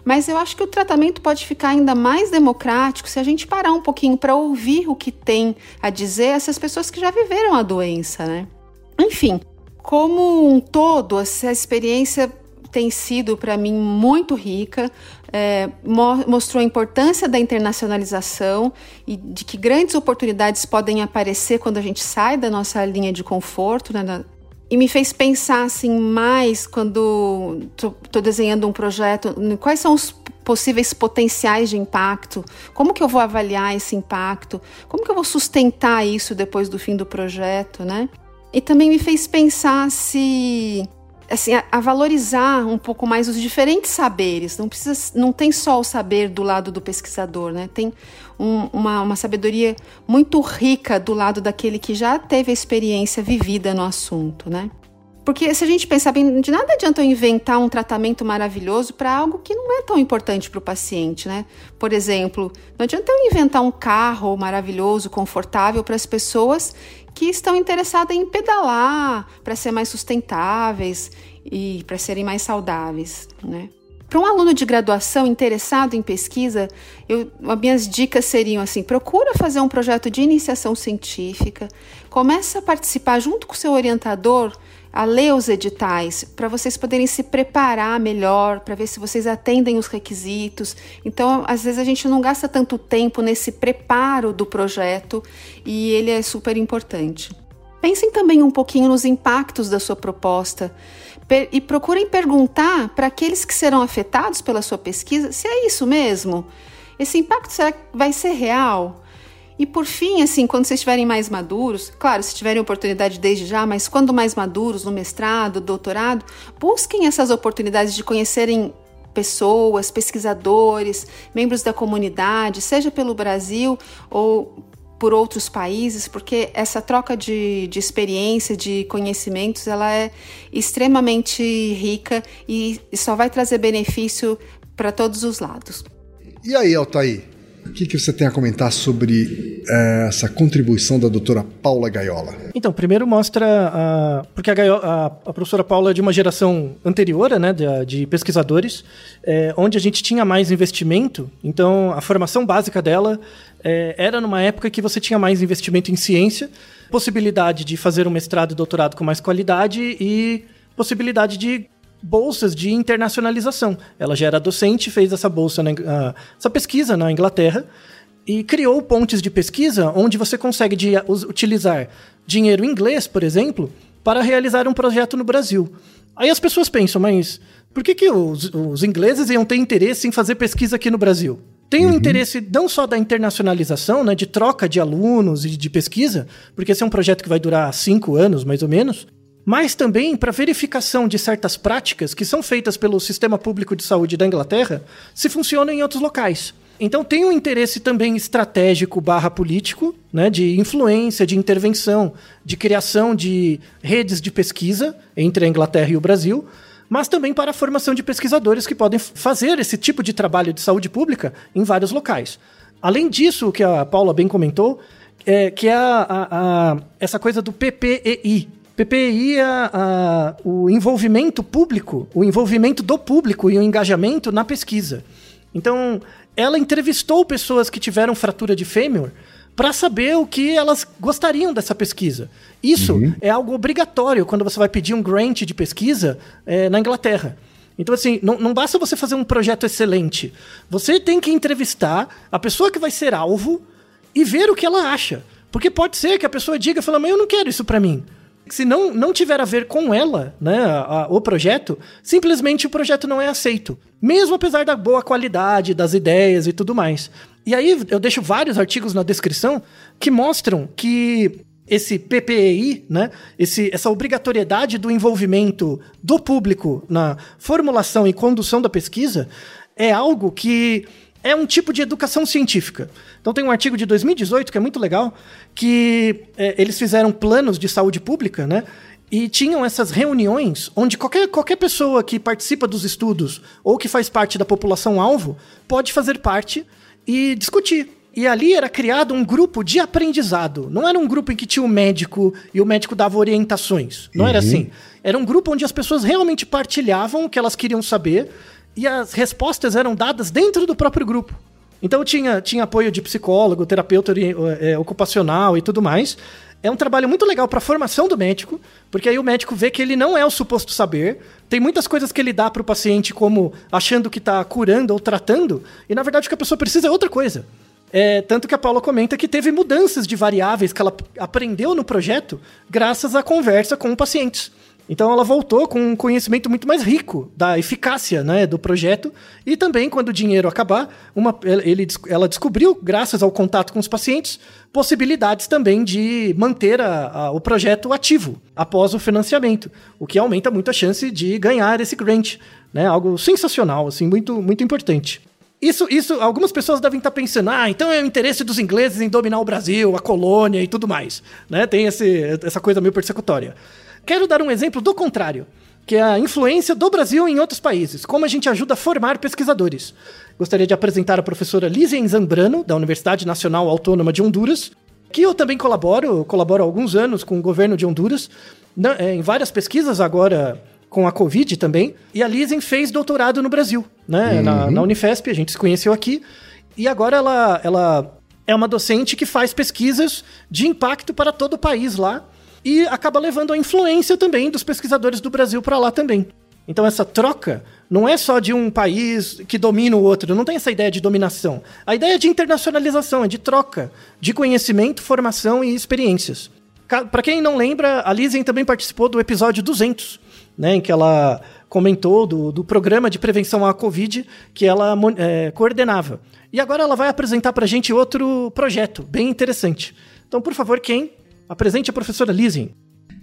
Mas eu acho que o tratamento pode ficar ainda mais democrático se a gente parar um pouquinho para ouvir o que tem a dizer essas pessoas que já viveram a doença, né? Enfim, como um todo, essa experiência tem sido para mim muito rica, é, mostrou a importância da internacionalização e de que grandes oportunidades podem aparecer quando a gente sai da nossa linha de conforto, né, e me fez pensar assim mais quando estou desenhando um projeto, quais são os possíveis potenciais de impacto, como que eu vou avaliar esse impacto, como que eu vou sustentar isso depois do fim do projeto, né? E também me fez pensar se assim, a, a, valorizar um pouco mais os diferentes saberes. Não precisa, não tem só o saber do lado do pesquisador, né? Tem um, uma, uma sabedoria muito rica do lado daquele que já teve a experiência vivida no assunto, né? Porque se a gente pensar bem, de nada adianta eu inventar um tratamento maravilhoso para algo que não é tão importante para o paciente, né? Por exemplo, não adianta eu inventar um carro maravilhoso, confortável para as pessoas que estão interessadas em pedalar para ser mais sustentáveis e para serem mais saudáveis, né? Para um aluno de graduação interessado em pesquisa, eu, minhas dicas seriam assim: procura fazer um projeto de iniciação científica, começa a participar junto com seu orientador a ler os editais para vocês poderem se preparar melhor, para ver se vocês atendem os requisitos. Então, às vezes a gente não gasta tanto tempo nesse preparo do projeto e ele é super importante. Pensem também um pouquinho nos impactos da sua proposta e procurem perguntar para aqueles que serão afetados pela sua pesquisa se é isso mesmo. Esse impacto será que vai ser real? E por fim, assim, quando vocês estiverem mais maduros, claro, se tiverem oportunidade desde já, mas quando mais maduros, no mestrado, doutorado, busquem essas oportunidades de conhecerem pessoas, pesquisadores, membros da comunidade, seja pelo Brasil ou por outros países, porque essa troca de, de experiência, de conhecimentos, ela é extremamente rica e, e só vai trazer benefício para todos os lados. E aí, Altair? O que, que você tem a comentar sobre é, essa contribuição da doutora Paula Gaiola? Então, primeiro mostra. A, porque a, Gaiola, a, a, professora Paula é de uma geração anterior, né, de, de pesquisadores, é, onde a gente tinha mais investimento. Então, a formação básica dela é, era numa época que você tinha mais investimento em ciência, possibilidade de fazer um mestrado e doutorado com mais qualidade e possibilidade de bolsas de internacionalização. Ela já era docente, fez essa bolsa, na, uh, essa pesquisa na Inglaterra e criou pontes de pesquisa onde você consegue de, utilizar dinheiro inglês, por exemplo, para realizar um projeto no Brasil. Aí as pessoas pensam, mas por que, que os, os ingleses iam ter interesse em fazer pesquisa aqui no Brasil? Tem um uhum. interesse não só da internacionalização, né, de troca de alunos e de pesquisa, porque esse é um projeto que vai durar cinco anos, mais ou menos, mas também para verificação de certas práticas que são feitas pelo Sistema Público de Saúde da Inglaterra se funcionam em outros locais. Então tem um interesse também estratégico barra político, né, de influência, de intervenção, de criação de redes de pesquisa entre a Inglaterra e o Brasil, mas também para a formação de pesquisadores que podem fazer esse tipo de trabalho de saúde pública em vários locais. Além disso, o que a Paula bem comentou, é que é a, a, a, essa coisa do PPEI, PPI é a, o envolvimento público, o envolvimento do público e o engajamento na pesquisa. Então, ela entrevistou pessoas que tiveram fratura de fêmur para saber o que elas gostariam dessa pesquisa. Isso uhum. é algo obrigatório quando você vai pedir um grant de pesquisa é, na Inglaterra. Então, assim, não, não basta você fazer um projeto excelente. Você tem que entrevistar a pessoa que vai ser alvo e ver o que ela acha. Porque pode ser que a pessoa diga, fala, mas eu não quero isso para mim se não, não tiver a ver com ela, né, a, a, o projeto, simplesmente o projeto não é aceito. Mesmo apesar da boa qualidade, das ideias e tudo mais. E aí eu deixo vários artigos na descrição que mostram que esse PPI, né, esse, essa obrigatoriedade do envolvimento do público na formulação e condução da pesquisa é algo que é um tipo de educação científica. Então tem um artigo de 2018 que é muito legal, que é, eles fizeram planos de saúde pública, né? E tinham essas reuniões onde qualquer, qualquer pessoa que participa dos estudos ou que faz parte da população-alvo pode fazer parte e discutir. E ali era criado um grupo de aprendizado. Não era um grupo em que tinha o médico e o médico dava orientações. Não uhum. era assim. Era um grupo onde as pessoas realmente partilhavam o que elas queriam saber e as respostas eram dadas dentro do próprio grupo. Então tinha, tinha apoio de psicólogo, terapeuta é, ocupacional e tudo mais. É um trabalho muito legal para formação do médico, porque aí o médico vê que ele não é o suposto saber. Tem muitas coisas que ele dá para o paciente como achando que está curando ou tratando, e na verdade o que a pessoa precisa é outra coisa. É, tanto que a Paula comenta que teve mudanças de variáveis que ela aprendeu no projeto graças à conversa com pacientes. Então ela voltou com um conhecimento muito mais rico da eficácia né, do projeto e também quando o dinheiro acabar, uma, ele, ela descobriu, graças ao contato com os pacientes, possibilidades também de manter a, a, o projeto ativo após o financiamento, o que aumenta muito a chance de ganhar esse grant, né, algo sensacional, assim, muito, muito importante. Isso, isso, algumas pessoas devem estar pensando, ah, então é o interesse dos ingleses em dominar o Brasil, a colônia e tudo mais, né? Tem esse, essa coisa meio persecutória. Quero dar um exemplo do contrário, que é a influência do Brasil em outros países, como a gente ajuda a formar pesquisadores. Gostaria de apresentar a professora Lízia Zambrano, da Universidade Nacional Autônoma de Honduras, que eu também colaboro, colaboro há alguns anos com o governo de Honduras, é, em várias pesquisas agora com a Covid também. E a Lizen fez doutorado no Brasil, né? Uhum. Na, na, Unifesp, a gente se conheceu aqui. E agora ela, ela é uma docente que faz pesquisas de impacto para todo o país lá e acaba levando a influência também dos pesquisadores do Brasil para lá também. Então essa troca não é só de um país que domina o outro, não tem essa ideia de dominação. A ideia é de internacionalização, é de troca de conhecimento, formação e experiências. Para quem não lembra, a Lizen também participou do episódio 200, né, em que ela comentou do, do programa de prevenção à Covid que ela é, coordenava. E agora ela vai apresentar para a gente outro projeto bem interessante. Então, por favor, quem Apresente a professora Lizien.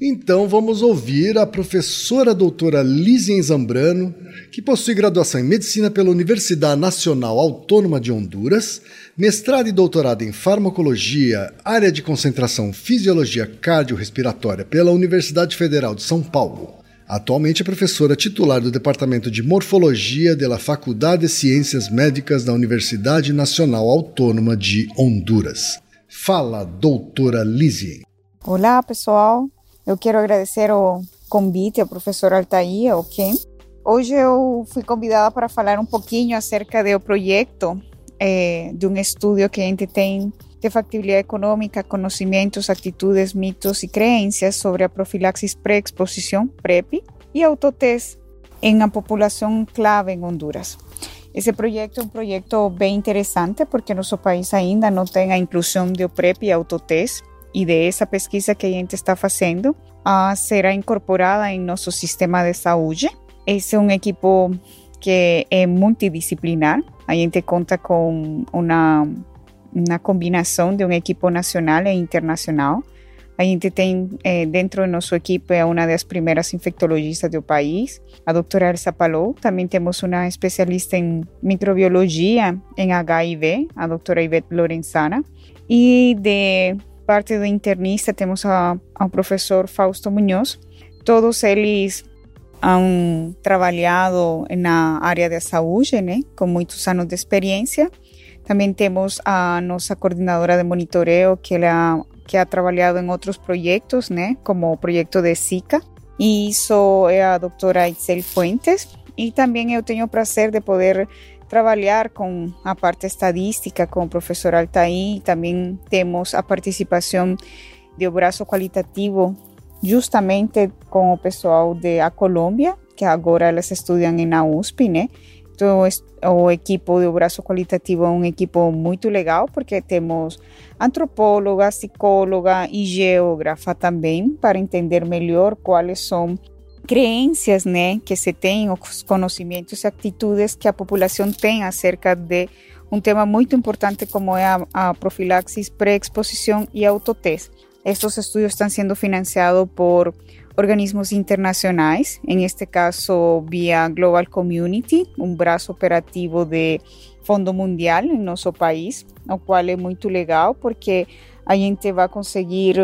Então vamos ouvir a professora doutora Lizien Zambrano, que possui graduação em Medicina pela Universidade Nacional Autônoma de Honduras, mestrado e doutorado em Farmacologia, área de concentração Fisiologia Cardiorrespiratória pela Universidade Federal de São Paulo. Atualmente é professora titular do Departamento de Morfologia da Faculdade de Ciências Médicas da Universidade Nacional Autônoma de Honduras. Fala, doutora Lizzie. Olá, pessoal. Eu quero agradecer o convite ao professor Altair, o Ken. Hoje eu fui convidada para falar um pouquinho acerca do projeto eh, de um estudo que a gente tem de factibilidade econômica, conhecimentos, atitudes, mitos e crenças sobre a profilaxis pré-exposição, PrEP, e autotest em a população clave em Honduras. Esse projeto é um projeto bem interessante porque nosso país ainda não tem a inclusão de PrEP e autotest e de essa pesquisa que a gente está fazendo uh, será incorporada em nosso sistema de saúde. Esse é um equipo que é multidisciplinar. A gente conta com uma, uma combinação de um equipo nacional e internacional. A gente tem eh, dentro do nosso equipe uma das primeiras infectologistas do país, a doutora Elsa Palou. Também temos uma especialista em microbiologia em HIV, a doutora Ivete Lorenzana. E de parte do internista temos ao professor Fausto Munhoz. Todos eles han trabalhado na área da saúde, né, com muitos anos de experiência. Também temos a nossa coordenadora de monitoreo, que ela que ha trabalhado em outros projetos, né, como o projeto de Zika. E isso é a doutora Itzel Fuentes. E também eu tenho o prazer de poder trabalhar com a parte estadística com o professor Altair. Também temos a participação do braço qualitativo justamente com o pessoal da Colômbia, que agora elas estudam na USP, né? Então, o equipo do braço qualitativo é um equipo muito legal, porque temos antropóloga, psicóloga e geógrafa também, para entender melhor quais são crenças né, que se tem, os conhecimentos e atitudes que a população tem acerca de um tema muito importante como é a, a profilaxis pré-exposição e autotest. Estes estudos estão sendo financiados por organismos internacionais, em este caso via Global Community, um braço operativo de Fundo Mundial em nosso país, o qual é muito legal porque a gente vai conseguir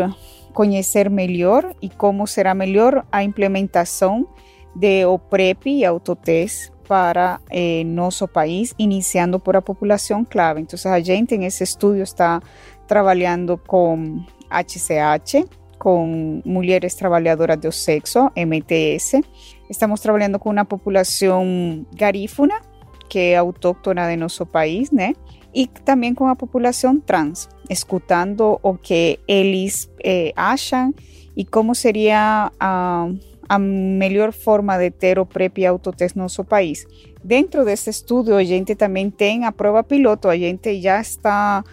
conhecer melhor e como será melhor a implementação de o PrEP e autoteste para eh, nosso país, iniciando por a população clave. Então, a gente nesse estudo está trabalhando com HCH, com mulheres trabalhadoras do sexo, MTS. Estamos trabalhando com uma população garífuna, que é autóctona de nosso país, né? E também com a população trans, escutando o que eles eh, acham e como seria a, a melhor forma de ter o PrEP e autoteste no nosso país. Dentro desse estudo, a gente também tem a prova piloto, a gente já está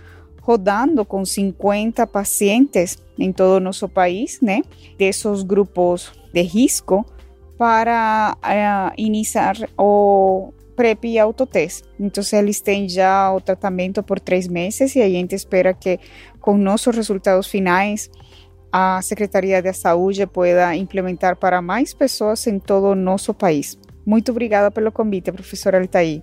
rodando com 50 pacientes em todo o nosso país, né? Desses grupos de risco para uh, iniciar o PrEP e autoteste. Então, eles têm já o tratamento por três meses e a gente espera que com nossos resultados finais a Secretaria de Saúde pueda implementar para mais pessoas em todo o nosso país. Muito obrigada pelo convite, professor Altair.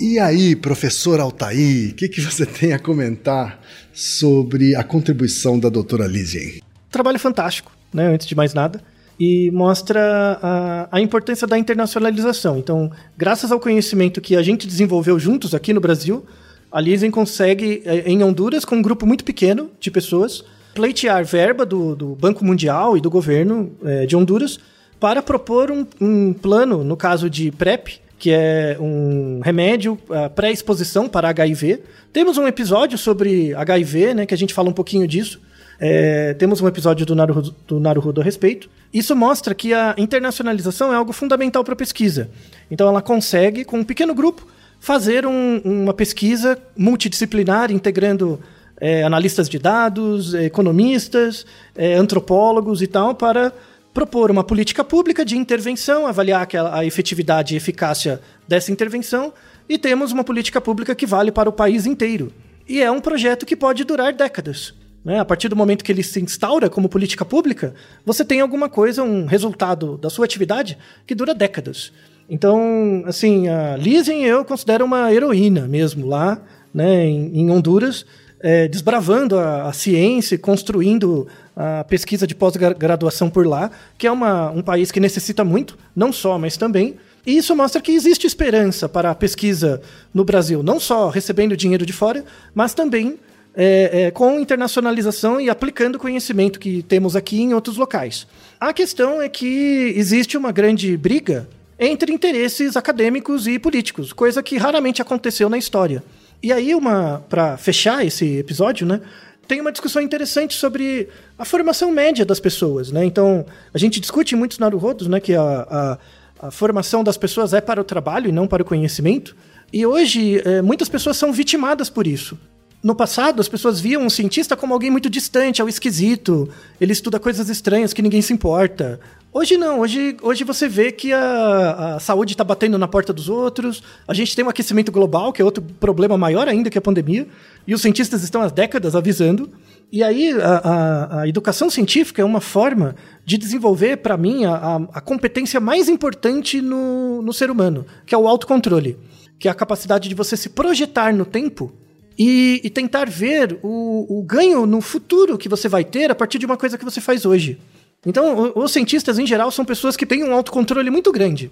E aí, professor Altair, o que, que você tem a comentar sobre a contribuição da doutora Lizien? Trabalho fantástico, né, antes de mais nada, e mostra a, a importância da internacionalização. Então, graças ao conhecimento que a gente desenvolveu juntos aqui no Brasil, a Lizien consegue, eh, em Honduras, com um grupo muito pequeno de pessoas, pleitear verba do, do Banco Mundial e do governo é, de Honduras para propor um, um, plano, no caso de PrEP, que é um remédio pré-exposição para HIV. Temos um episódio sobre HIV, né, que a gente fala um pouquinho disso. É, temos um episódio do Naruhodo, do Naruhodo a respeito. Isso mostra que a internacionalização é algo fundamental para a pesquisa. Então ela consegue, com um pequeno grupo, fazer um, uma pesquisa multidisciplinar, integrando é, analistas de dados, é, economistas, é, antropólogos e tal, para propor uma política pública de intervenção, avaliar a, a efetividade e eficácia dessa intervenção, e temos uma política pública que vale para o país inteiro. E é um projeto que pode durar décadas. Né? A partir do momento que ele se instaura como política pública, você tem alguma coisa, um resultado da sua atividade que dura décadas. Então, assim, a Lizzie eu considero uma heroína mesmo lá, né, em, em Honduras, é, desbravando a, a, ciência, construindo a pesquisa de pós-graduação por lá, que é uma, um país que necessita muito, não só, mas também. E isso mostra que existe esperança para a pesquisa no Brasil, não só recebendo dinheiro de fora, mas também é, é, com internacionalização e aplicando conhecimento que temos aqui em outros locais. A questão é que existe uma grande briga entre interesses acadêmicos e políticos, coisa que raramente aconteceu na história. E aí, uma para fechar esse episódio, né? Tem uma discussão interessante sobre a formação média das pessoas, né? Então, a gente discute em muitos naruhodos, né? Que a, a, a formação das pessoas é para o trabalho e não para o conhecimento. E hoje, é, muitas pessoas são vitimadas por isso. No passado, as pessoas viam um cientista como alguém muito distante, é o esquisito, ele estuda coisas estranhas que ninguém se importa. Hoje não, hoje, hoje você vê que a, a saúde está batendo na porta dos outros, a gente tem um aquecimento global, que é outro problema maior ainda que a pandemia, e os cientistas estão há décadas avisando. E aí a, a, a educação científica é uma forma de desenvolver, para mim, a, a, competência mais importante no, no ser humano, que é o autocontrole, que é a capacidade de você se projetar no tempo e, e tentar ver o, o ganho no futuro que você vai ter a partir de uma coisa que você faz hoje. Então, os cientistas, em geral, são pessoas que têm um autocontrole muito grande.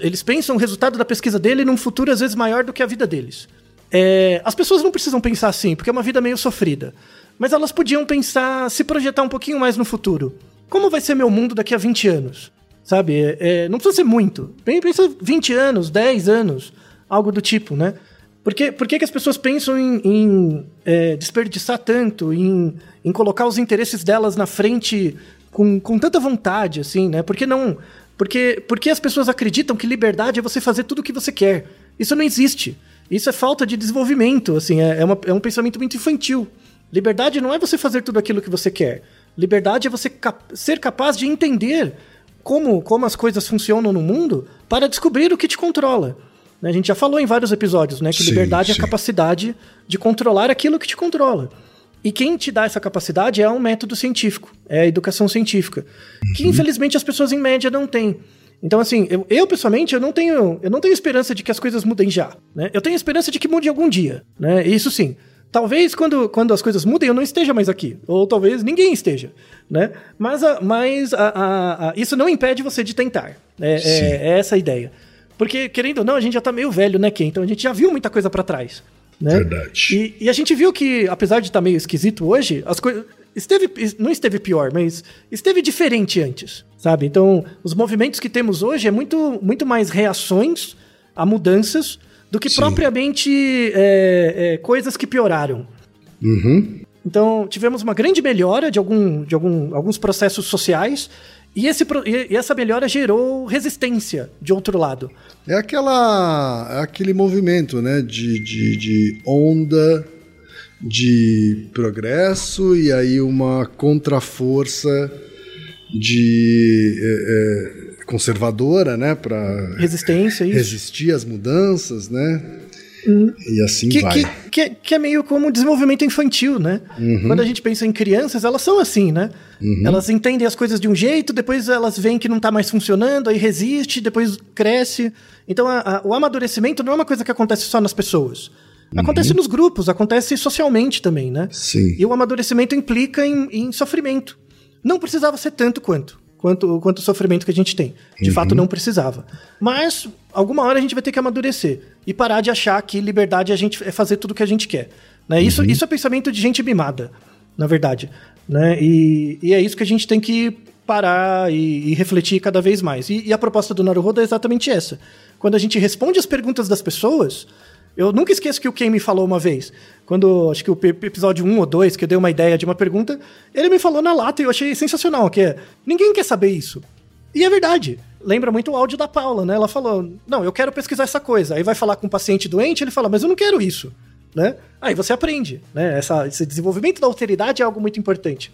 Eles pensam o resultado da pesquisa dele num futuro, às vezes, maior do que a vida deles. É, as pessoas não precisam pensar assim, porque é uma vida meio sofrida. Mas elas podiam pensar, se projetar um pouquinho mais no futuro. Como vai ser meu mundo daqui a 20 anos? Sabe? É, é, não precisa ser muito. Pensa 20 anos, 10 anos, algo do tipo, né? Por que, por que, que as pessoas pensam em, em é, desperdiçar tanto, em, em colocar os interesses delas na frente com, com tanta vontade, assim, né? Porque não. Porque, porque as pessoas acreditam que liberdade é você fazer tudo o que você quer. Isso não existe. Isso é falta de desenvolvimento, assim, é, é, uma, é um pensamento muito infantil. Liberdade não é você fazer tudo aquilo que você quer. Liberdade é você cap ser capaz de entender como, como as coisas funcionam no mundo para descobrir o que te controla. Né? A gente já falou em vários episódios, né? Que sim, liberdade sim. é a capacidade de controlar aquilo que te controla. E quem te dá essa capacidade é um método científico, é a educação científica, uhum. que infelizmente as pessoas em média não têm. Então, assim, eu, eu, pessoalmente eu não tenho eu não tenho esperança de que as coisas mudem já. Né? Eu tenho esperança de que mude algum dia. Né? Isso sim. Talvez quando, quando as coisas mudem eu não esteja mais aqui. Ou talvez ninguém esteja. Né? Mas, a, mas a, a, isso não impede você de tentar. É, é, é, essa a ideia. Porque, querendo ou não, a gente já tá meio velho, né, Ken? Então a gente já viu muita coisa para trás. Né? Verdade. E, e, a gente viu que, apesar de estar tá meio esquisito hoje, as coisas. Esteve, não esteve pior, mas esteve diferente antes, sabe? Então, os movimentos que temos hoje é muito, muito mais reações a mudanças do que Sim. propriamente é, é, coisas que pioraram. Uhum. Então, tivemos uma grande melhora de, algum, de algum, alguns processos sociais e, esse, e essa melhora gerou resistência de outro lado. É aquela, é aquele movimento né, de, de, de onda de progresso e aí uma contraforça de é, é, conservadora, né, para resistência, isso. resistir às mudanças, né? Hum. E assim que, vai. Que, que, é, que, é meio como desenvolvimento infantil, né? Uhum. Quando a gente pensa em crianças, elas são assim, né? Uhum. Elas entendem as coisas de um jeito, depois elas veem que não está mais funcionando, aí resiste, depois cresce. Então a, a, o amadurecimento não é uma coisa que acontece só nas pessoas. Uhum. Acontece nos grupos, acontece socialmente também, né? Sim. E o amadurecimento implica em, em sofrimento. Não precisava ser tanto quanto quanto, quanto sofrimento que a gente tem. De uhum. fato, não precisava. Mas, alguma hora a gente vai ter que amadurecer e parar de achar que liberdade é, a gente, é fazer tudo o que a gente quer. Né? Isso, uhum. isso é pensamento de gente mimada, na verdade. Né? E, e é isso que a gente tem que parar e, e refletir cada vez mais. E, e, a proposta do Naruhodo é exatamente essa. Quando a gente responde as perguntas das pessoas, eu nunca esqueço que o Ken me falou uma vez, quando acho que o episódio 1 ou 2, que eu dei uma ideia de uma pergunta, ele me falou na lata e eu achei sensacional, que é, ninguém quer saber isso. E é verdade. Lembra muito o áudio da Paula, né? Ela falou: "Não, eu quero pesquisar essa coisa". Aí vai falar com um paciente doente, ele fala: "Mas eu não quero isso". Né? Aí você aprende, né? Essa, esse desenvolvimento da alteridade é algo muito importante.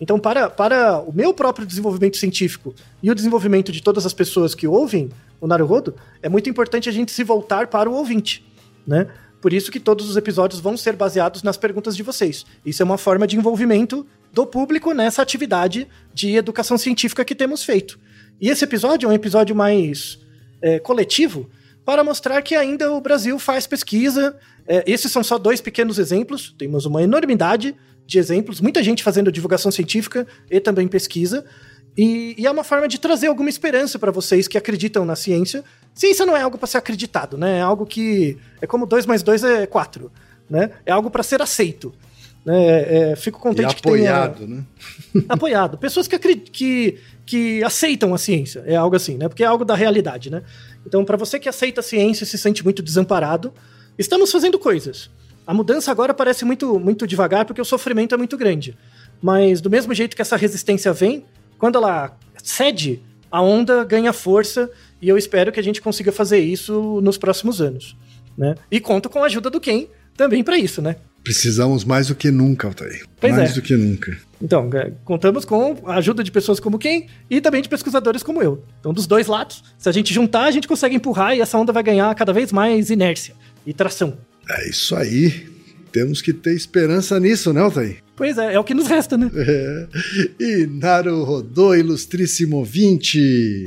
Então, para, para o meu próprio desenvolvimento científico e o desenvolvimento de todas as pessoas que ouvem o Naruhodo, é muito importante a gente se voltar para o ouvinte né? Por isso que todos os episódios vão ser baseados nas perguntas de vocês. Isso é uma forma de envolvimento do público nessa atividade de educação científica que temos feito. E esse episódio é um episódio mais é, coletivo para mostrar que ainda o Brasil faz pesquisa. É, esses são só dois pequenos exemplos, temos uma enormidade de exemplos, muita gente fazendo divulgação científica e também pesquisa. E, e é uma forma de trazer alguma esperança para vocês que acreditam na ciência Ciência não é algo para ser acreditado, né? É algo que é como 2 mais 2 é 4, né? É algo para ser aceito. É, é, fico contente e apoiado, que tenha... né? apoiado. Pessoas que, que, que aceitam a ciência, é algo assim, né? Porque é algo da realidade, né? Então, para você que aceita a ciência e se sente muito desamparado, estamos fazendo coisas. A mudança agora parece muito, muito devagar porque o sofrimento é muito grande. Mas do mesmo jeito que essa resistência vem, quando ela cede, a onda ganha força e eu espero que a gente consiga fazer isso nos próximos anos. Né? E conto com a ajuda do Ken também para isso, né? Precisamos mais do que nunca, Altair. Pois mais é. do que nunca. Então, é, contamos com a ajuda de pessoas como quem e também de pesquisadores como eu. Então, dos dois lados, se a gente juntar, a gente consegue empurrar e essa onda vai ganhar cada vez mais inércia e tração. É isso aí. Temos que ter esperança nisso, né, Altair? Pois é, é o que nos resta, né? É. E Naru Rodô, ilustríssimo 20.